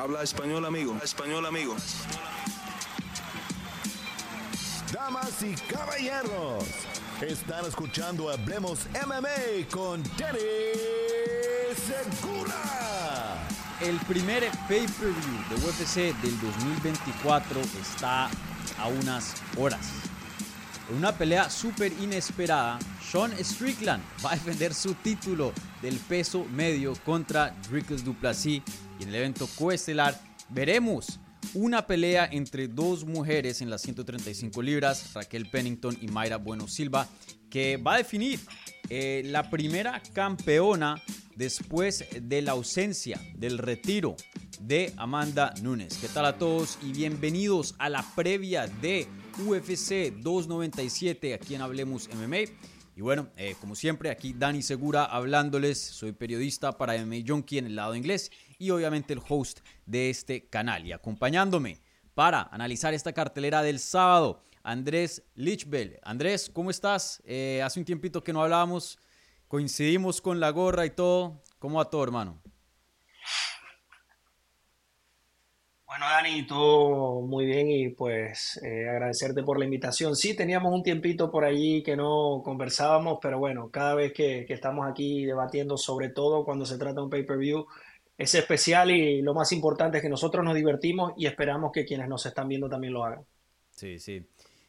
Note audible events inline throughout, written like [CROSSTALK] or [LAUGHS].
Habla español, amigo. Español, amigo. Damas y caballeros, están escuchando Hablemos MMA con Danny Segura. El primer pay-per-view de UFC del 2024 está a unas horas. En una pelea súper inesperada, Sean Strickland va a defender su título del peso medio contra Dricus Duplessis y en el evento coestelar veremos una pelea entre dos mujeres en las 135 libras, Raquel Pennington y Mayra Bueno Silva, que va a definir eh, la primera campeona después de la ausencia, del retiro de Amanda Nunes. ¿Qué tal a todos y bienvenidos a la previa de UFC 297 aquí en Hablemos MMA? Y bueno, eh, como siempre, aquí Dani Segura hablándoles. Soy periodista para MMA Junkie en el lado inglés y obviamente el host de este canal. Y acompañándome para analizar esta cartelera del sábado, Andrés Lichbel. Andrés, ¿cómo estás? Eh, hace un tiempito que no hablábamos, coincidimos con la gorra y todo. ¿Cómo va todo, hermano? Bueno, Dani, todo muy bien y pues eh, agradecerte por la invitación. Sí, teníamos un tiempito por allí que no conversábamos, pero bueno, cada vez que, estamos aquí debatiendo, sobre todo cuando se trata de un pay-per-view, es especial y lo más importante es que nosotros nos divertimos y esperamos que quienes nos están viendo también lo hagan. Sí, sí.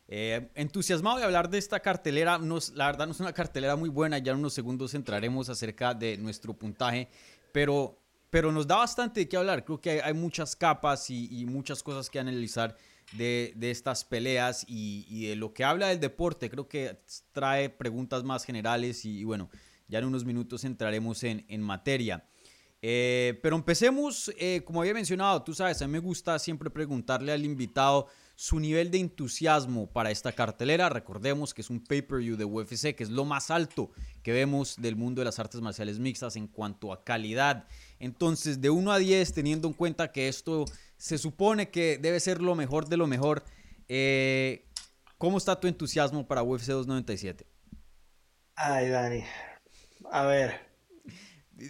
Eh, entusiasmado de hablar de esta cartelera, la verdad no es una cartelera muy buena, ya en unos segundos entraremos acerca de nuestro puntaje, pero pero nos da bastante de qué hablar. Creo que hay, muchas capas y, muchas cosas que analizar de, estas peleas y, de lo que habla del deporte. Creo que trae preguntas más generales y, bueno, ya en unos minutos entraremos en, materia. Eh, pero empecemos, eh, como había mencionado, tú sabes, a mí me gusta siempre preguntarle al invitado su nivel de entusiasmo para esta cartelera. Recordemos que es un pay-per-view de UFC, que es lo más alto que vemos del mundo de las artes marciales mixtas en cuanto a calidad. Entonces, de 1 a 10, teniendo en cuenta que esto se supone que debe ser lo mejor de lo mejor, eh, ¿cómo está tu entusiasmo para UFC 297? Ay, Dani. A ver.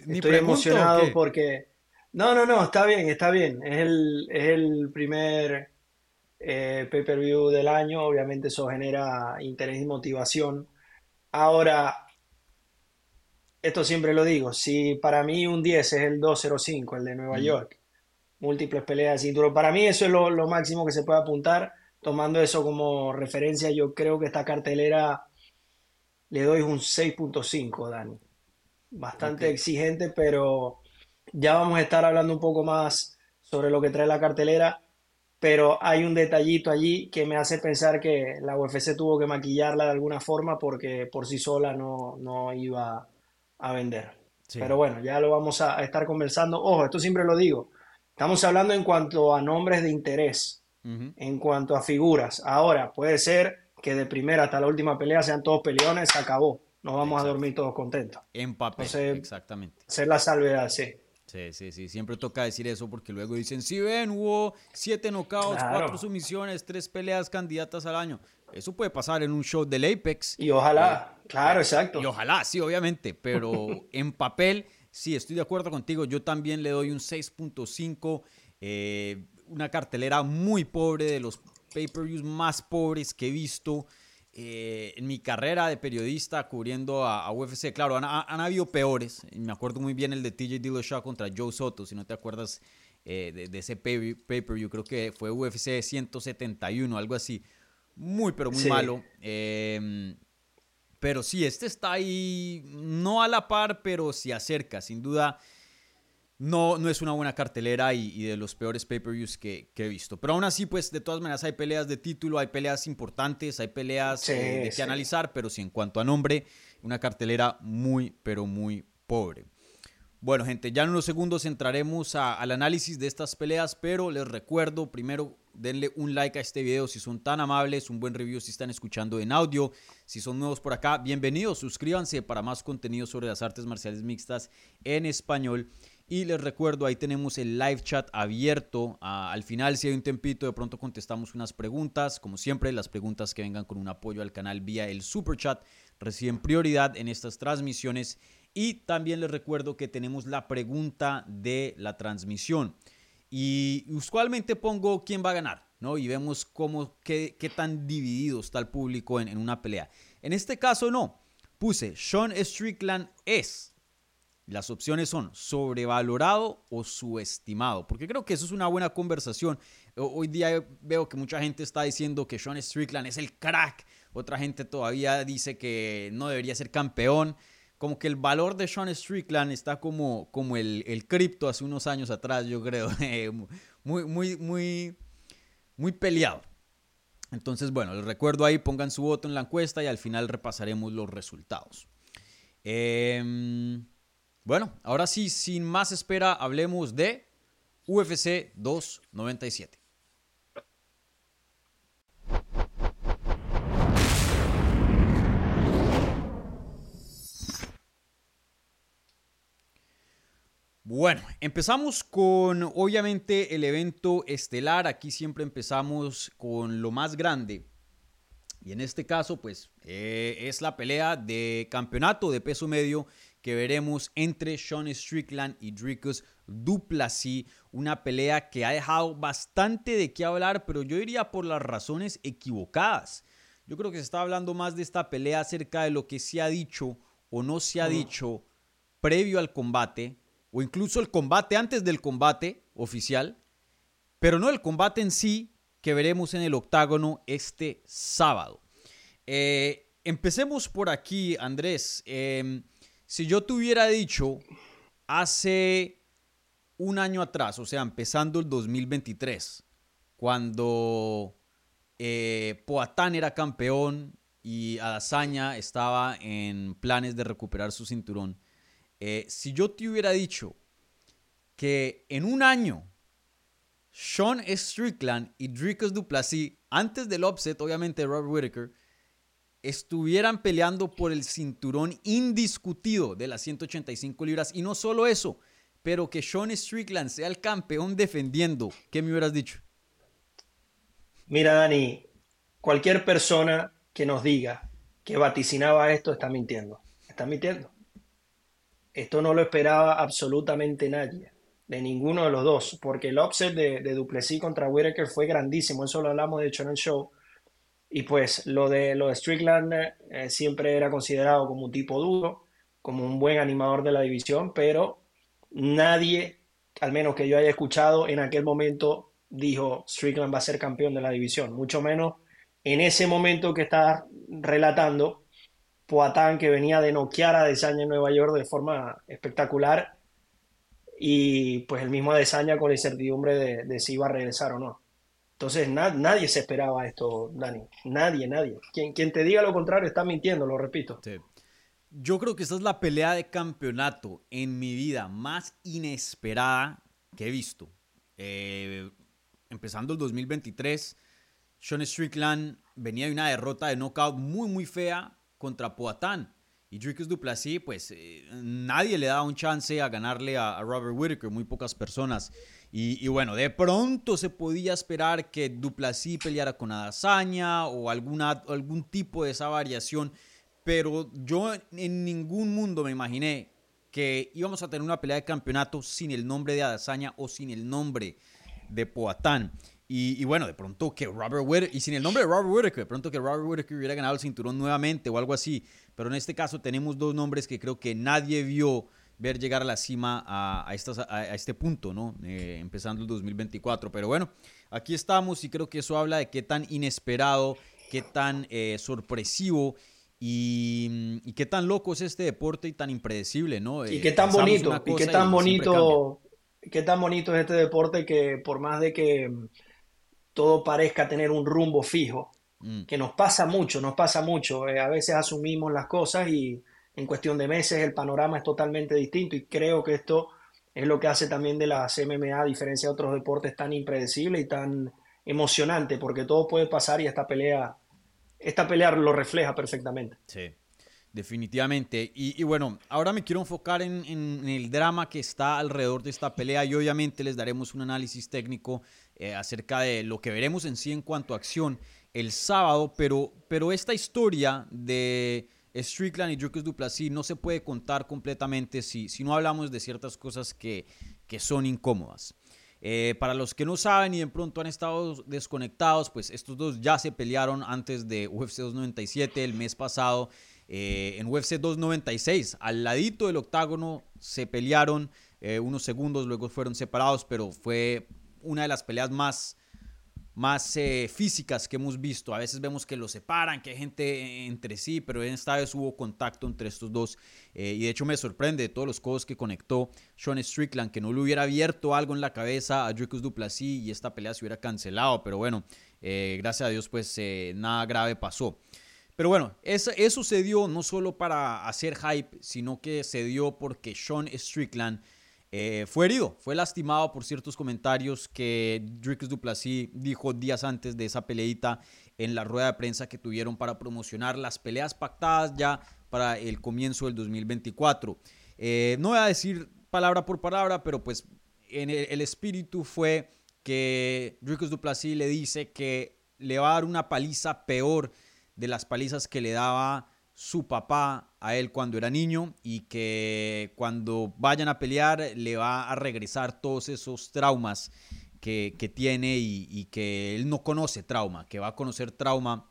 Estoy emocionado porque... No, no, no, está bien, está bien. Es el, es el primer eh, pay-per-view del año, obviamente eso genera interés y motivación. Ahora, esto siempre lo digo, si para mí un 10 es el 205, el de Nueva York, múltiples peleas de cinturón, para mí eso es lo, máximo que se puede apuntar, tomando eso como referencia, yo creo que esta cartelera le doy un 6.5, Dani. Bastante exigente, pero ya vamos a estar hablando un poco más sobre lo que trae la cartelera pero hay un detallito allí que me hace pensar que la UFC tuvo que maquillarla de alguna forma porque por sí sola no, no iba a vender. Pero bueno, ya lo vamos a estar conversando. Ojo, esto siempre lo digo. Estamos hablando en cuanto a nombres de interés, en cuanto a figuras. Ahora, puede ser que de primera hasta la última pelea sean todos peleones, se acabó. Nos vamos a dormir todos contentos. En papel, exactamente. Hacer la salvedad, sí. Sí, sí, sí. Siempre toca decir eso porque luego dicen, si ven, hubo siete knockouts, cuatro sumisiones, tres peleas candidatas al año. Eso puede pasar en un show del Apex. Y ojalá, eh, claro, exacto. Y ojalá, sí, obviamente, pero [LAUGHS] en papel, sí, estoy de acuerdo contigo. Yo también le doy un 6.5, eh, una cartelera muy pobre, de los pay-per-views más pobres que he visto. Eh, en mi carrera de periodista cubriendo a, UFC, claro, han, habido peores. Me acuerdo muy bien el de TJ Dillashaw contra Joe Soto, si no te acuerdas eh, de, ese pay-per-view, creo que fue UFC 171, algo así. Muy, pero muy malo. Em, pero sí, este está ahí, no a la par, pero sí acerca, sin duda no, no es una buena cartelera y, de los peores pay-per-views que, he visto. Pero aún así, pues de todas maneras hay peleas de título, hay peleas importantes, hay peleas eh, de que analizar, pero sí en cuanto a nombre, una cartelera muy, pero muy pobre. Bueno, gente, ya en unos segundos entraremos al análisis de estas peleas, pero les recuerdo, primero denle un like a este video si son tan amables, un buen review si están escuchando en audio, si son nuevos por acá, bienvenidos, suscríbanse para más contenido sobre las artes marciales mixtas en español. Y les recuerdo, ahí tenemos el live chat abierto. Ah, al final, si hay un tempito, de pronto contestamos unas preguntas. Como siempre, las preguntas que vengan con un apoyo al canal vía el super chat reciben prioridad en estas transmisiones. Y también les recuerdo que tenemos la pregunta de la transmisión. Y usualmente pongo quién va a ganar, ¿no? Y vemos cómo, qué, tan dividido está el público en, en una pelea. En este caso no. Puse Sean Strickland es las opciones son sobrevalorado o subestimado, porque creo que eso es una buena conversación. Hoy día veo que mucha gente está diciendo que Sean Strickland es el crack, otra gente todavía dice que no debería ser campeón. Como que el valor de Sean Strickland está como, como el, el cripto hace unos años atrás, yo creo. [LAUGHS] muy, muy, muy, muy peleado. Entonces, bueno, les recuerdo ahí, pongan su voto en la encuesta y al final repasaremos los resultados. Eh, bueno, ahora sí, sin más espera, hablemos de UFC 297. Bueno, empezamos con obviamente el evento estelar. Aquí siempre empezamos con lo más grande. Y en este caso, pues, eh, es la pelea de campeonato de peso medio que veremos entre Sean Strickland y Dricus Duplessis. Una pelea que ha dejado bastante de qué hablar, pero yo diría por las razones equivocadas. Yo creo que se está hablando más de esta pelea acerca de lo que se ha dicho o no se ha dicho previo al combate, o incluso el combate antes del combate oficial, pero no el combate en sí que veremos en el octágono este sábado. Eh, empecemos por aquí, Andrés. Em, si yo te hubiera dicho hace un año atrás, o sea, empezando el 2023, cuando eh, Poatán era campeón y Adazaña estaba en planes de recuperar su cinturón, eh, si yo te hubiera dicho que en un año Sean Strickland y Dricus Duplessis, antes del upset, obviamente, Robert Whittaker, estuvieran peleando por el cinturón indiscutido de las 185 libras. Y no solo eso, pero que Sean Strickland sea el campeón defendiendo. ¿Qué me hubieras dicho? Mira, Dani, cualquier persona que nos diga que vaticinaba esto está mintiendo. Está mintiendo. Esto no lo esperaba absolutamente nadie, de ninguno de los dos, porque el upset de, Duplessis contra Whitaker fue grandísimo. Eso lo hablamos de hecho en el show y pues lo de, lo de Strickland eh, siempre era considerado como un tipo duro, como un buen animador de la división, pero nadie, al menos que yo haya escuchado en aquel momento, dijo Strickland va a ser campeón de la división, mucho menos en ese momento que está relatando Poatán que venía de noquear a Desaña en Nueva York de forma espectacular y pues el mismo Desaña con la incertidumbre de, de si iba a regresar o no. Entonces nadie se esperaba esto, Dani. Nadie, nadie. Quien, quien te diga lo contrario está mintiendo, lo repito. Yo creo que esta es la pelea de campeonato en mi vida más inesperada que he visto. Eh, empezando el 2023, Sean Strickland venía de una derrota de knockout muy, muy fea contra Poatán. Y Dricus Duplessis, pues eh, nadie le daba un chance a ganarle a, a Robert Whittaker, muy pocas personas. Y, bueno, de pronto se podía esperar que Duplessis peleara con Adazaña o alguna, algún tipo de esa variación, pero yo en ningún mundo me imaginé que íbamos a tener una pelea de campeonato sin el nombre de Adazaña o sin el nombre de Poatán. Y, bueno, de pronto que Robert Whittaker, y sin el nombre de Robert Whittaker, de pronto que Robert Whittaker hubiera ganado el cinturón nuevamente o algo así. Pero en este caso tenemos dos nombres que creo que nadie vio ver llegar a la cima a, a, este punto, ¿no? Eh, empezando el 2024. Pero bueno, aquí estamos y creo que eso habla de qué tan inesperado, qué tan eh, sorpresivo y, qué tan loco es este deporte y tan impredecible, ¿no? Y qué tan bonito, y qué tan bonito, qué tan bonito es este deporte que por más de que todo parezca tener un rumbo fijo, mm. que nos pasa mucho, nos pasa mucho. Eh, a veces asumimos las cosas y en cuestión de meses el panorama es totalmente distinto y creo que esto es lo que hace también de la MMA, a diferencia de otros deportes, tan impredecible y tan emocionante, porque todo puede pasar y esta pelea, esta pelea lo refleja perfectamente. Sí, definitivamente. Y, bueno, ahora me quiero enfocar en, el drama que está alrededor de esta pelea y obviamente les daremos un análisis técnico eh, acerca de lo que veremos en sí en cuanto a acción el sábado, pero, pero esta historia de Strickland y Dricus Duplessis no se puede contar completamente si, si no hablamos de ciertas cosas que, que son incómodas. Eh, para los que no saben y de pronto han estado desconectados, pues estos dos ya se pelearon antes de UFC 297 el mes pasado. Eh, en UFC 296, al ladito del octágono, se pelearon unos segundos, luego fueron separados, pero fue una de las peleas más más eh, físicas que hemos visto. A veces vemos que los separan, que hay gente entre sí, pero esta vez hubo contacto entre estos dos. Eh, y de hecho me sorprende de todos los codos que conectó Sean Strickland, que no le hubiera abierto algo en la cabeza a Dricus Duplessis y esta pelea se hubiera cancelado. Pero bueno, eh, gracias a Dios pues nada grave pasó. Pero bueno, eso se dio no solo para hacer hype, sino que se dio porque Sean Strickland eh, fue herido, fue lastimado por ciertos comentarios que Drix Duplessis dijo días antes de esa peleita en la rueda de prensa que tuvieron para promocionar las peleas pactadas ya para el comienzo del 2024. Eh, no voy a decir palabra por palabra, pero pues en el, espíritu fue que Drix Duplessis le dice que le va a dar una paliza peor de las palizas que le daba su papá a él cuando era niño y que cuando vayan a pelear le va a regresar todos esos traumas que, tiene y, que él no conoce trauma, que va a conocer trauma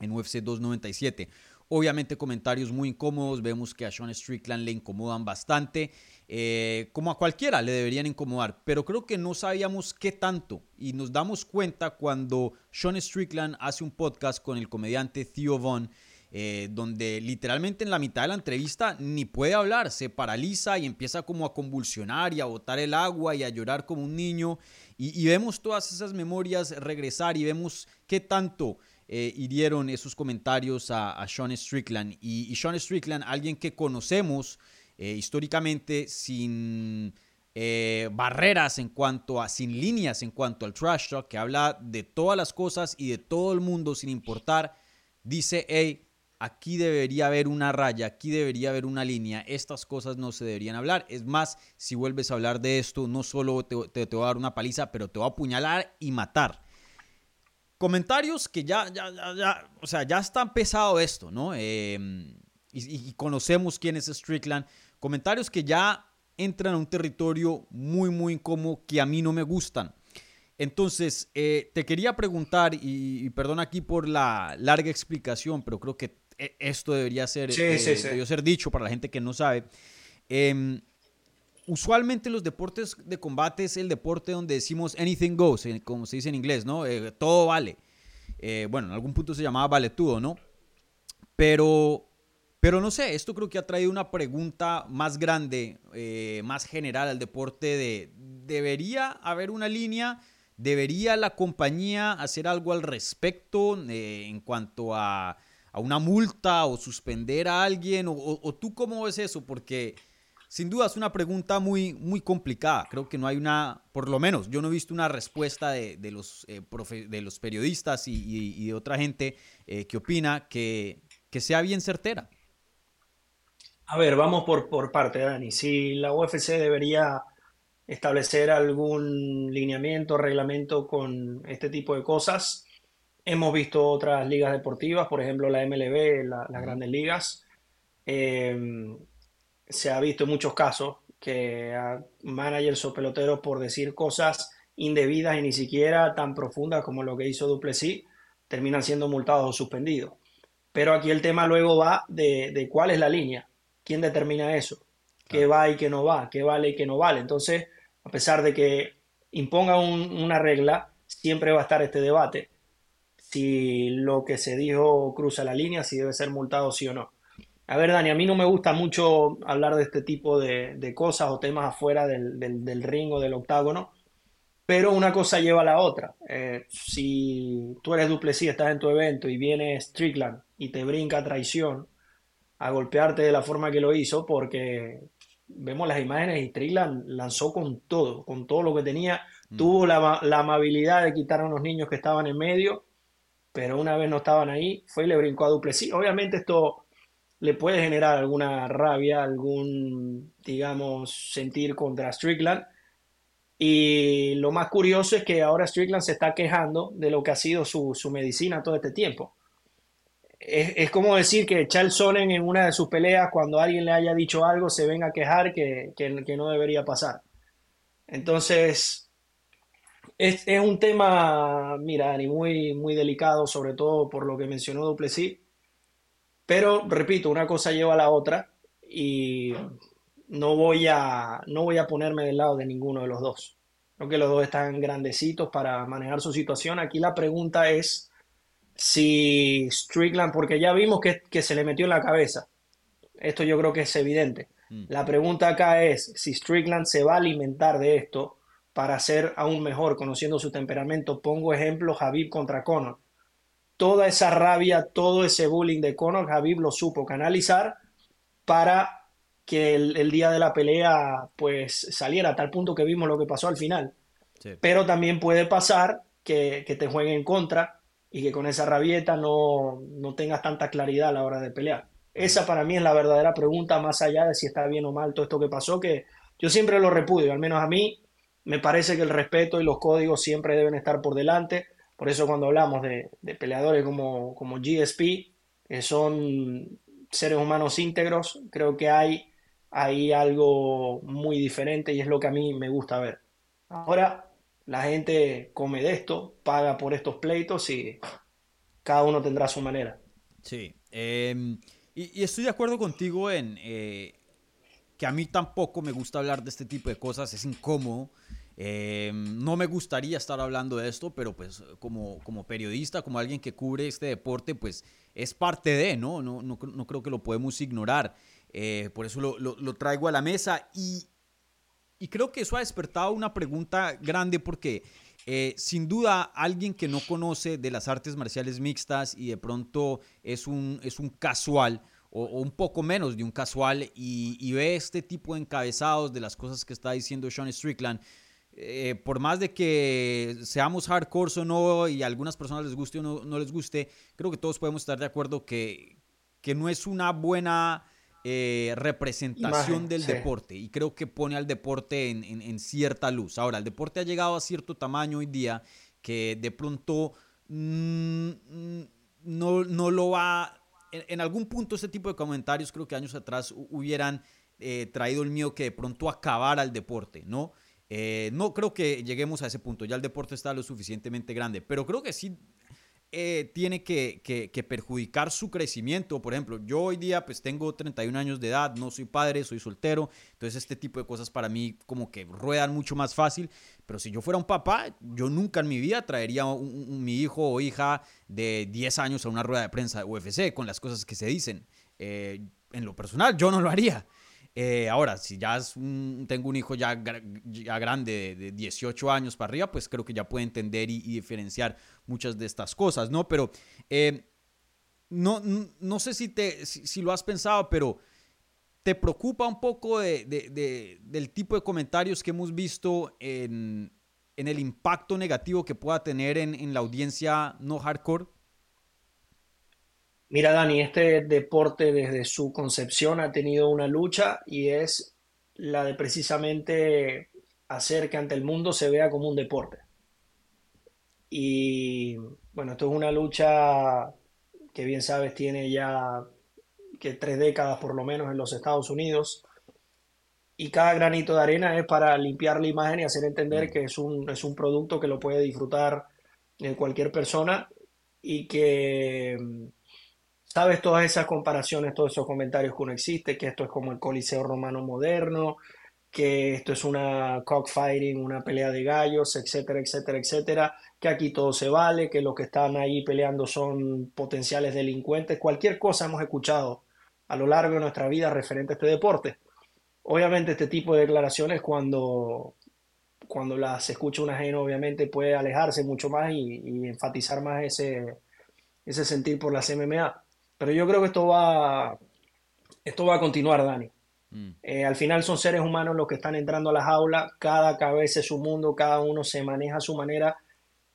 en UFC 297. Obviamente comentarios muy incómodos, vemos que a Sean Strickland le incomodan bastante, eh, como a cualquiera le deberían incomodar, pero creo que no sabíamos qué tanto y nos damos cuenta cuando Sean Strickland hace un podcast con el comediante Theo Vaughn eh, donde literalmente en la mitad de la entrevista ni puede hablar, se paraliza y empieza como a convulsionar y a botar el agua y a llorar como un niño. Y, vemos todas esas memorias regresar y vemos qué tanto eh, hirieron esos comentarios a, Sean Strickland. Y, Sean Strickland, alguien que conocemos eh, históricamente sin... barreras en cuanto a, sin líneas en cuanto al trash talk, que habla de todas las cosas y de todo el mundo sin importar, dice, hey, aquí debería haber una raya, aquí debería haber una línea, estas cosas no se deberían hablar. Es más, si vuelves a hablar de esto, no solo te, te, va a dar una paliza, pero te va a apuñalar y matar. Comentarios que ya, ya, ya, o sea, ya está pesado esto, ¿no? Em, y, conocemos quién es Strickland. Comentarios que ya entran a un territorio muy, muy incómodo que a mí no me gustan. Entonces, eh, te quería preguntar, y, perdón aquí por la larga explicación, pero creo que esto debería ser, eh, ser dicho para la gente que no sabe. Em, usualmente los deportes de combate es el deporte donde decimos anything goes, eh, como se dice en inglés, ¿no? Eh, todo vale. bueno, en algún punto se llamaba vale todo, ¿no? Pero, pero no sé, esto creo que ha traído una pregunta más grande, más general al deporte de, ¿debería haber una línea? ¿Debería la compañía hacer algo al respecto en cuanto a a una multa o suspender a alguien? O, tú cómo ves eso? Porque sin duda es una pregunta muy, muy complicada. Creo que no hay una, por lo menos yo no he visto una respuesta de, los, eh, de los periodistas y, de otra gente eh, que opina que, que sea bien certera. A ver, vamos por, por parte, Dani. Si la UFC debería establecer algún lineamiento, reglamento con este tipo de cosas, Hemos visto otras ligas deportivas, por ejemplo la MLB, las grandes ligas. Em, se ha visto en muchos casos que a managers o peloteros por decir cosas indebidas y ni siquiera tan profundas como lo que hizo Duplessis, terminan siendo multados o suspendidos. Pero aquí el tema luego va de, cuál es la línea, quién determina eso, qué va y qué no va, qué vale y qué no vale. Entonces, a pesar de que imponga una regla, siempre va a estar este debate si lo que se dijo cruza la línea, si debe ser multado sí o no. A ver, Dani, a mí no me gusta mucho hablar de este tipo de, cosas o temas afuera del, del, ring o del octágono, pero una cosa lleva a la otra. Eh, si tú eres Duplessis, estás en tu evento y viene Strickland y te brinca traición a golpearte de la forma que lo hizo, porque vemos las imágenes y Strickland lanzó con todo, con todo lo que tenía, mm. tuvo la, la amabilidad de quitar a unos niños que estaban en medio pero una vez no estaban ahí, fue y le brincó a Duplessis. Obviamente esto le puede generar alguna rabia, algún, digamos, sentir contra Strickland. Y lo más curioso es que ahora Strickland se está quejando de lo que ha sido su, medicina todo este tiempo. Es, como decir que Charles Sonnen en una de sus peleas, cuando alguien le haya dicho algo, se venga a quejar que, que no debería pasar. Entonces, Es, un tema, mira, Dani, muy, muy delicado, sobre todo por lo que mencionó Duplessis. Pero, repito, una cosa lleva a la otra y no voy a, no voy a ponerme del lado de ninguno de los dos. Creo que los dos están grandecitos para manejar su situación. Aquí la pregunta es si Strickland, porque ya vimos que, que se le metió en la cabeza. Esto yo creo que es evidente. Mm. La pregunta acá es si Strickland se va a alimentar de esto para ser aún mejor, conociendo su temperamento. Pongo ejemplo, Javib contra Conor. Toda esa rabia, todo ese bullying de Conor, Javib lo supo canalizar para que el, día de la pelea pues saliera a tal punto que vimos lo que pasó al final. Pero también puede pasar que, te jueguen en contra y que con esa rabieta no, no tengas tanta claridad a la hora de pelear. Esa para mí es la verdadera pregunta, más allá de si está bien o mal todo esto que pasó, que yo siempre lo repudio, al menos a mí me parece que el respeto y los códigos siempre deben estar por delante. Por eso cuando hablamos de, peleadores como, como GSP, que son seres humanos íntegros, creo que hay, hay algo muy diferente y es lo que a mí me gusta ver. Ahora la gente come de esto, paga por estos pleitos y cada uno tendrá su manera. Sí, em, y, estoy de acuerdo contigo en eh, que a mí tampoco me gusta hablar de este tipo de cosas, es incómodo. Eh, no me gustaría estar hablando de esto, pero pues como, como periodista, como alguien que cubre este deporte, pues es parte de, ¿no? No, no, creo que lo podemos ignorar. Eh, por eso lo, lo, traigo a la mesa y, y, creo que eso ha despertado una pregunta grande porque eh, sin duda alguien que no conoce de las artes marciales mixtas y de pronto es un, es un casual, o, un poco menos de un casual y, ve este tipo de encabezados de las cosas que está diciendo Sean Strickland, eh, por más de que seamos hardcore o no y a algunas personas les guste o no, les guste, creo que todos podemos estar de acuerdo que, que no es una buena eh, representación del deporte y creo que pone al deporte en, cierta luz. Ahora, el deporte ha llegado a cierto tamaño hoy día que de pronto mm, no, no lo va en, algún punto ese tipo de comentarios creo que años atrás hubieran eh, traído el miedo que de pronto acabara el deporte, ¿no? Eh, no creo que lleguemos a ese punto, ya el deporte está lo suficientemente grande, pero creo que sí eh, tiene que, que, perjudicar su crecimiento. Por ejemplo, yo hoy día pues tengo 31 años de edad, no soy padre, soy soltero, entonces este tipo de cosas para mí como que ruedan mucho más fácil, pero si yo fuera un papá, yo nunca en mi vida traería a mi hijo o hija de 10 años a una rueda de prensa de UFC con las cosas que se dicen. Eh, en lo personal, yo no lo haría. Eh, ahora, si ya tengo un hijo ya, ya grande de, 18 años para arriba, pues creo que ya puede entender y, diferenciar muchas de estas cosas, ¿no? Pero eh, no, no sé si, te, si, lo has pensado, pero ¿te preocupa un poco de, del tipo de comentarios que hemos visto en, en el impacto negativo que pueda tener en, en la audiencia no hardcore? Mira, Dani, este deporte desde su concepción ha tenido una lucha y es la de precisamente hacer que ante el mundo se vea como un deporte. Y bueno, esto es una lucha que bien sabes tiene ya que tres décadas por lo menos en los Estados Unidos. Y cada granito de arena es para limpiar la imagen y hacer entender mm. que es un, es un producto que lo puede disfrutar eh, cualquier persona y que sabes todas esas comparaciones, todos esos comentarios que uno existe, que esto es como el Coliseo Romano moderno, que esto es una cockfighting, una pelea de gallos, etcétera, etcétera, etcétera, que aquí todo se vale, que los que están ahí peleando son potenciales delincuentes, cualquier cosa hemos escuchado a lo largo de nuestra vida referente a este deporte. Obviamente este tipo de declaraciones cuando, cuando las escucha un ajeno obviamente puede alejarse mucho más y, enfatizar más ese, ese sentir por las MMA. Pero yo creo que esto va, esto va a continuar, Dani. Mm. Eh, al final son seres humanos los que están entrando a la jaula, cada cabeza es su mundo, cada uno se maneja a su manera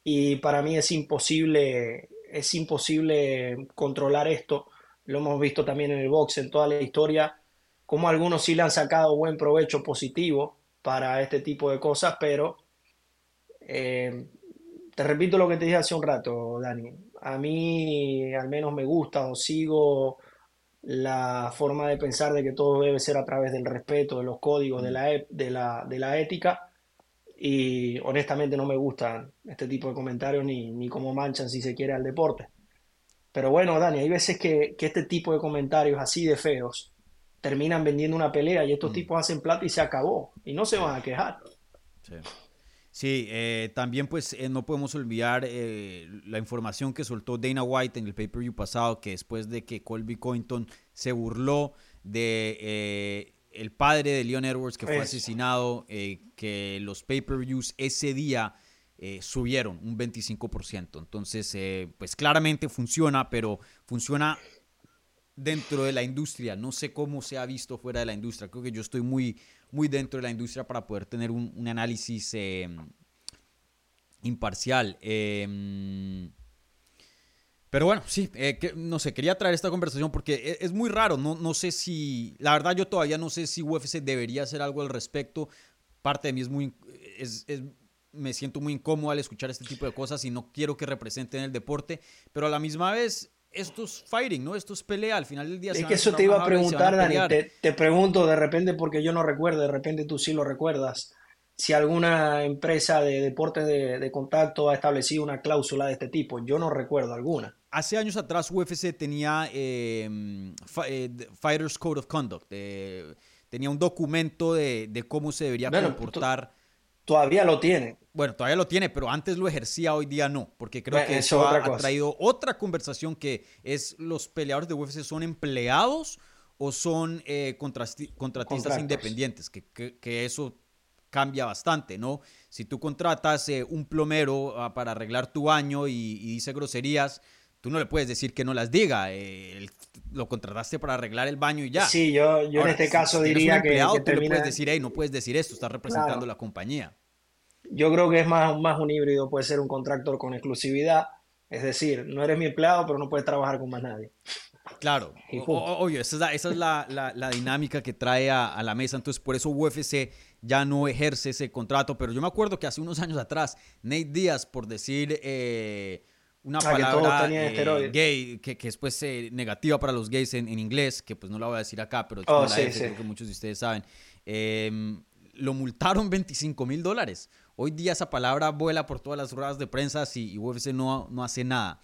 y para mí es imposible, es imposible controlar esto. Lo hemos visto también en el box, en toda la historia, como algunos sí le han sacado buen provecho positivo para este tipo de cosas, pero eh, te repito lo que te dije hace un rato, Dani a mí al menos me gusta o sigo la forma de pensar de que todo debe ser a través del respeto, de los códigos, de mm. la, de la, de la ética. y honestamente no me gustan este tipo de comentarios ni, ni cómo manchan, si se quiere, al deporte. Pero bueno, Dani, hay veces que, este tipo de comentarios así de feos terminan vendiendo una pelea y estos mm. tipos hacen plata y se acabó y no se van a quejar. Sí. Eh, también pues eh, no podemos olvidar eh, la información que soltó Dana White en el pay-per-view pasado, que después de que Colby Cointon se burló de el padre de Leon Edwards que fue asesinado, eh, que los pay-per-views ese día eh, subieron un 25%. Entonces, eh, pues claramente funciona, pero funciona dentro de la industria. No sé cómo se ha visto fuera de la industria. Creo que yo estoy muy, muy dentro de la industria para poder tener un, análisis imparcial. Em, pero bueno, sí, eh, no sé, quería traer esta conversación porque e, es, muy raro, no, no sé si, la verdad yo todavía no sé si UFC debería hacer algo al respecto. Parte de mí es muy, es, me siento muy incómodo al escuchar este tipo de cosas y no quiero que representen el deporte, pero a la misma vez esto es fighting, ¿no? Esto es pelea, al final del día. Es que eso te iba a preguntar, Dani, te, te, pregunto de repente porque yo no recuerdo, de repente tú sí lo recuerdas si alguna empresa de deportes de, contacto ha establecido una cláusula de este tipo. Yo no recuerdo alguna. Hace años atrás UFC tenía em, eh, Fighters Code of Conduct. tenía un documento de, cómo se debería comportar. Todavía lo tiene. Bueno, todavía lo tiene, pero antes lo ejercía, hoy día no, porque creo que eso ha, traído otra conversación que es los peleadores de UFC son empleados o son eh, contratistas independientes, que, que eso cambia bastante, ¿no? Si tú contratas eh, un plomero ah, para arreglar tu baño y, dice groserías, tú no le puedes decir que no las diga. Eh, lo contrataste para arreglar el baño y ya. Sí, yo, yo en este caso diría que, tú le puedes decir, hey, no puedes decir esto, estás representando la compañía. Yo creo que es más, más un híbrido, puede ser un contractor con exclusividad. Es decir, no eres mi empleado, pero no puedes trabajar con más nadie. Claro, obvio, esa es, la, dinámica que trae a, la mesa. Entonces, por eso UFC ya no ejerce ese contrato. Pero yo me acuerdo que hace unos años atrás, Nate Díaz, por decir eh, una ah, palabra eh, gay, que, que es pues, eh, negativa para los gays en, inglés, que pues no la voy a decir acá, pero oh, creo que muchos de ustedes saben, em, lo multaron [LAUGHS] 25 mil dólares. Hoy día esa palabra vuela por todas las ruedas de prensa y, UFC no, no hace nada.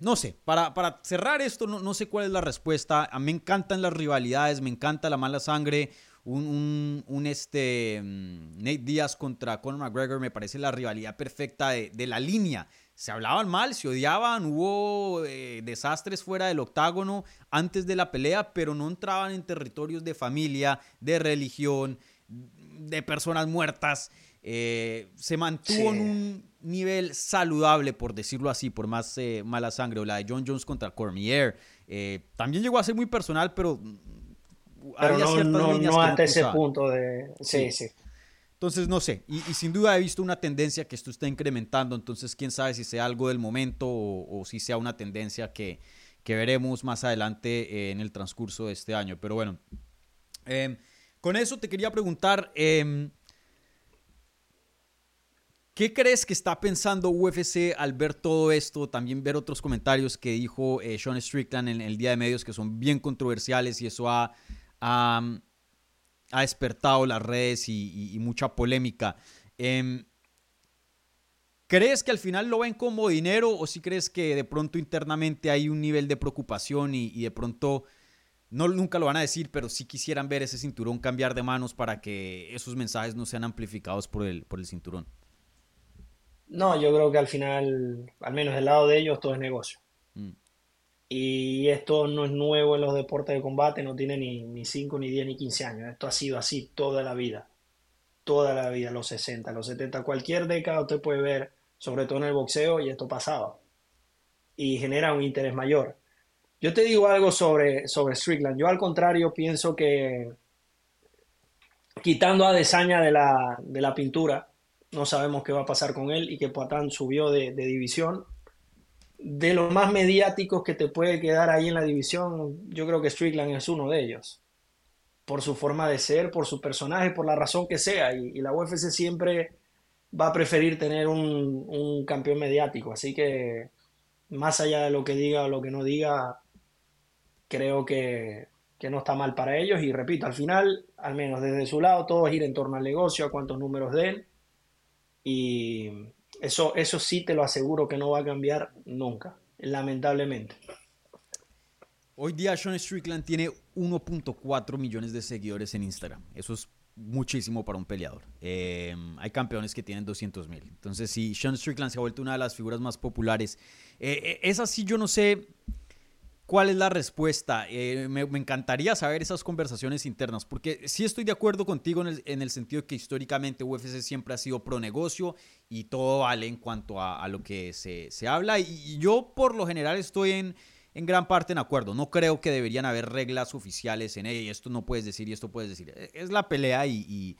no sé, para, para cerrar esto, no, no, sé cuál es la respuesta. A mí me encantan las rivalidades, me encanta la mala sangre un, un, este, mm, Nate Díaz contra Conor McGregor me parece la rivalidad perfecta de, la línea. Se hablaban mal, se odiaban, hubo eh, desastres fuera del octágono antes de la pelea, pero no entraban en territorios de familia, de religión, de personas muertas. Eh, se mantuvo en un nivel saludable, por decirlo así, por más eh, mala sangre. O la de John Jones contra Cormier. también llegó a ser muy personal, pero pero no, no, hasta ese punto de... Sí, sí. Entonces, no sé, y, sin duda he visto una tendencia que esto está incrementando, entonces quién sabe si sea algo del momento o, si sea una tendencia que, que, veremos más adelante eh, en el transcurso de este año. Pero bueno, em, con eso te quería preguntar, em, ¿qué crees que está pensando UFC al ver todo esto? También ver otros comentarios que dijo eh, Sean Strickland en el día de medios que son bien controversiales y eso ha ha, despertado las redes y, mucha polémica. Em, ¿Crees que al final lo ven como dinero o si crees que de pronto internamente hay un nivel de preocupación y, de pronto no nunca lo van a decir, pero sí quisieran ver ese cinturón cambiar de manos para que esos mensajes no sean amplificados por el, por el cinturón? No, yo creo que al final, al menos del lado de ellos, todo es negocio. Y esto no es nuevo en los deportes de combate, no tiene ni, ni 5, ni 10, ni 15 años. Esto ha sido así toda la vida. Toda la vida, los 60, los 70, cualquier década usted puede ver, sobre todo en el boxeo, y esto pasaba. Y genera un interés mayor. Yo te digo algo sobre, sobre Strickland. Yo al contrario pienso que quitando a Desaña de la, de la pintura, no sabemos qué va a pasar con él y que Poatán subió de, de división de los más mediáticos que te puede quedar ahí en la división, yo creo que Strickland es uno de ellos. Por su forma de ser, por su personaje, por la razón que sea. Y, la UFC siempre va a preferir tener un, campeón mediático. Así que, más allá de lo que diga o lo que no diga, creo que, que no está mal para ellos. Y repito, al final, al menos desde su lado, todo gira en torno al negocio, a cuántos números den Y eso, eso sí te lo aseguro que no va a cambiar nunca, lamentablemente. Hoy día Sean Strickland tiene 1.4 millones de seguidores en Instagram. Eso es muchísimo para un peleador. Em, hay campeones que tienen 200 mil. Entonces, si Sean Strickland se ha vuelto una de las figuras más populares, eh, eh, es así, yo no sé cuál es la respuesta. Eh, me, encantaría saber esas conversaciones internas, porque sí estoy de acuerdo contigo en el, sentido de que históricamente UFC siempre ha sido pro negocio y todo vale en cuanto a, lo que se, habla. y yo, por lo general, estoy en en gran parte en acuerdo. No creo que deberían haber reglas oficiales en ella. Esto no puedes decir y esto puedes decir. E, es la pelea y,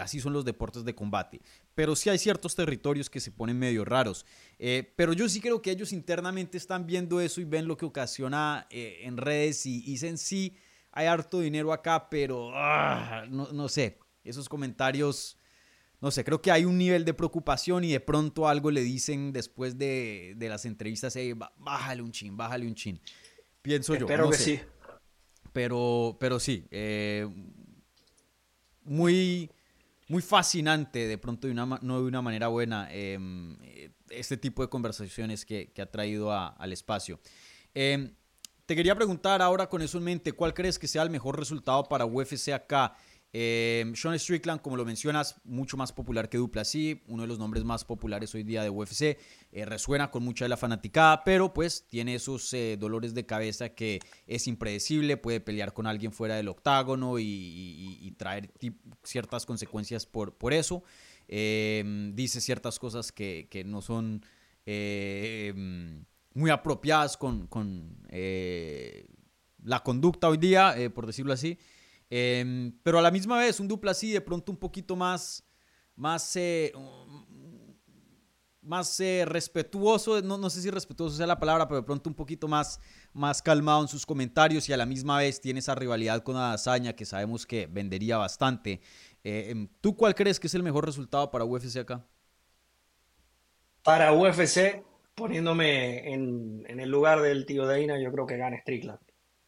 así son los deportes de combate. Pero sí hay ciertos territorios que se ponen medio raros. Eh, pero yo sí creo que ellos internamente están viendo eso y ven lo que ocasiona eh, en redes y, dicen sí, hay harto dinero acá, pero ah, no, no sé. Esos comentarios no sé, creo que hay un nivel de preocupación y de pronto algo le dicen después de, las entrevistas, bájale un chin, bájale un chin. Pienso yo. Espero que sí. Pero, pero sí, eh, muy, muy fascinante de pronto, no de una manera buena, em, este tipo de conversaciones que, ha traído al espacio. Em, te quería preguntar ahora con eso en mente, ¿cuál crees que sea el mejor resultado para UFC acá? Eh, Sean Strickland, como lo mencionas, mucho más popular que Duplessis, uno de los nombres más populares hoy día de UFC. Eh, resuena con mucha de la fanaticada, pero pues tiene esos eh, dolores de cabeza que es impredecible, puede pelear con alguien fuera del octágono y, traer ciertas consecuencias por, por eso. dice ciertas cosas que, no son muy apropiadas con, con la conducta hoy día, por decirlo así. Em, pero a la misma vez, un dupla así, de pronto un poquito más, más, eh, más eh, respetuoso, no, no, sé si respetuoso sea la palabra, pero de pronto un poquito más, más calmado en sus comentarios y a la misma vez tiene esa rivalidad con Adazaña que sabemos que vendería bastante. Eh, em, ¿Tú cuál crees que es el mejor resultado para UFC acá? Para UFC, poniéndome en, en el lugar del tío Deina, yo creo que gana Strickland.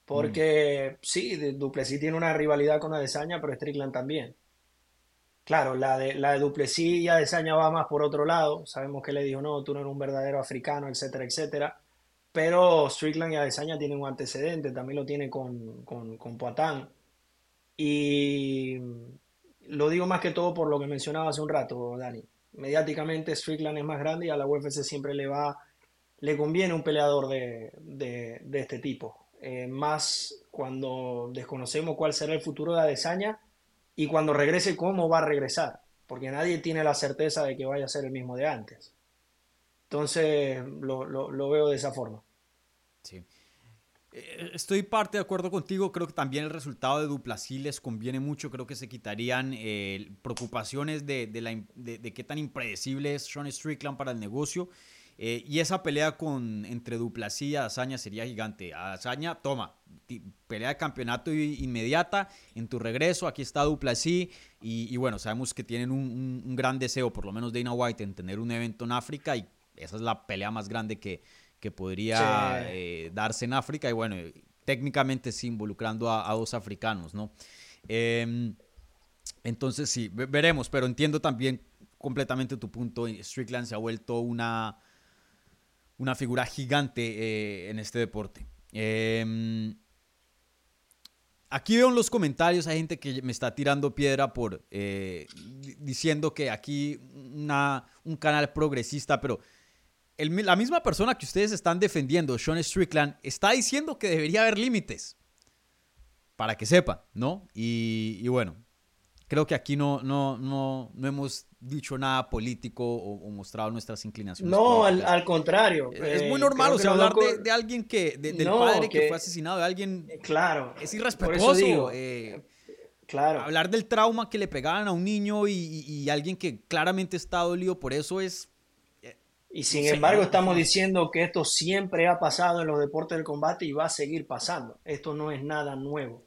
Porque sí, Duplessis tiene una rivalidad con Adesanya, pero Strickland también. Claro, la de, la de Duplessis y Adesanya va más por otro lado. Sabemos que le dijo, no, tú no eres un verdadero africano, etcétera, etcétera. Pero Strickland y Adesanya tienen un antecedente, también lo tiene con, con, con. Y lo digo más que todo por lo que mencionaba hace un rato, Dani. Mediáticamente Strickland es más grande y a la UFC siempre le va, le conviene un peleador de, de este tipo. Eh, más cuando desconocemos cuál será el futuro de Adesanya y cuando regrese cómo va a regresar, porque nadie tiene la certeza de que vaya a ser el mismo de antes. Entonces lo, veo de esa forma. Sí. Eh, estoy parte de acuerdo contigo, creo que también el resultado de Duplací les conviene mucho, creo que se quitarían eh, preocupaciones de, de, qué tan impredecible es Sean Strickland para el negocio eh, y esa pelea con, entre Duplasí y Azaña sería gigante. Azaña, toma, pelea de campeonato inmediata. En tu regreso, aquí está Duplasí. Y, y bueno, sabemos que tienen un, gran deseo, por lo menos Dana White, en tener un evento en África. Y esa es la pelea más grande que, que podría eh, darse en África. Y bueno, técnicamente sí, involucrando a, dos africanos, ¿no? Em, entonces sí, veremos, pero entiendo también completamente tu punto. Strickland se ha vuelto una una figura gigante eh, en este deporte. Em, aquí veo en los comentarios hay gente que me está tirando piedra por eh, diciendo que aquí una, un canal progresista, pero la misma persona que ustedes están defendiendo, Sean Strickland, está diciendo que debería haber límites. Para que sepan, ¿no? y bueno, creo que aquí no, no, no, no hemos dicho nada político o, mostrado nuestras inclinaciones. No, al, contrario. Es, muy eh, normal, o sea, hablar de, alguien que, del padre que, fue asesinado, de alguien... Eh, claro. Es irrespetuoso. Eh, claro. Hablar del trauma que le pegaban a un niño y, alguien que claramente está dolido por eso es... Y sin embargo estamos diciendo que esto siempre ha pasado en los deportes del combate y va a seguir pasando. Esto no es nada nuevo.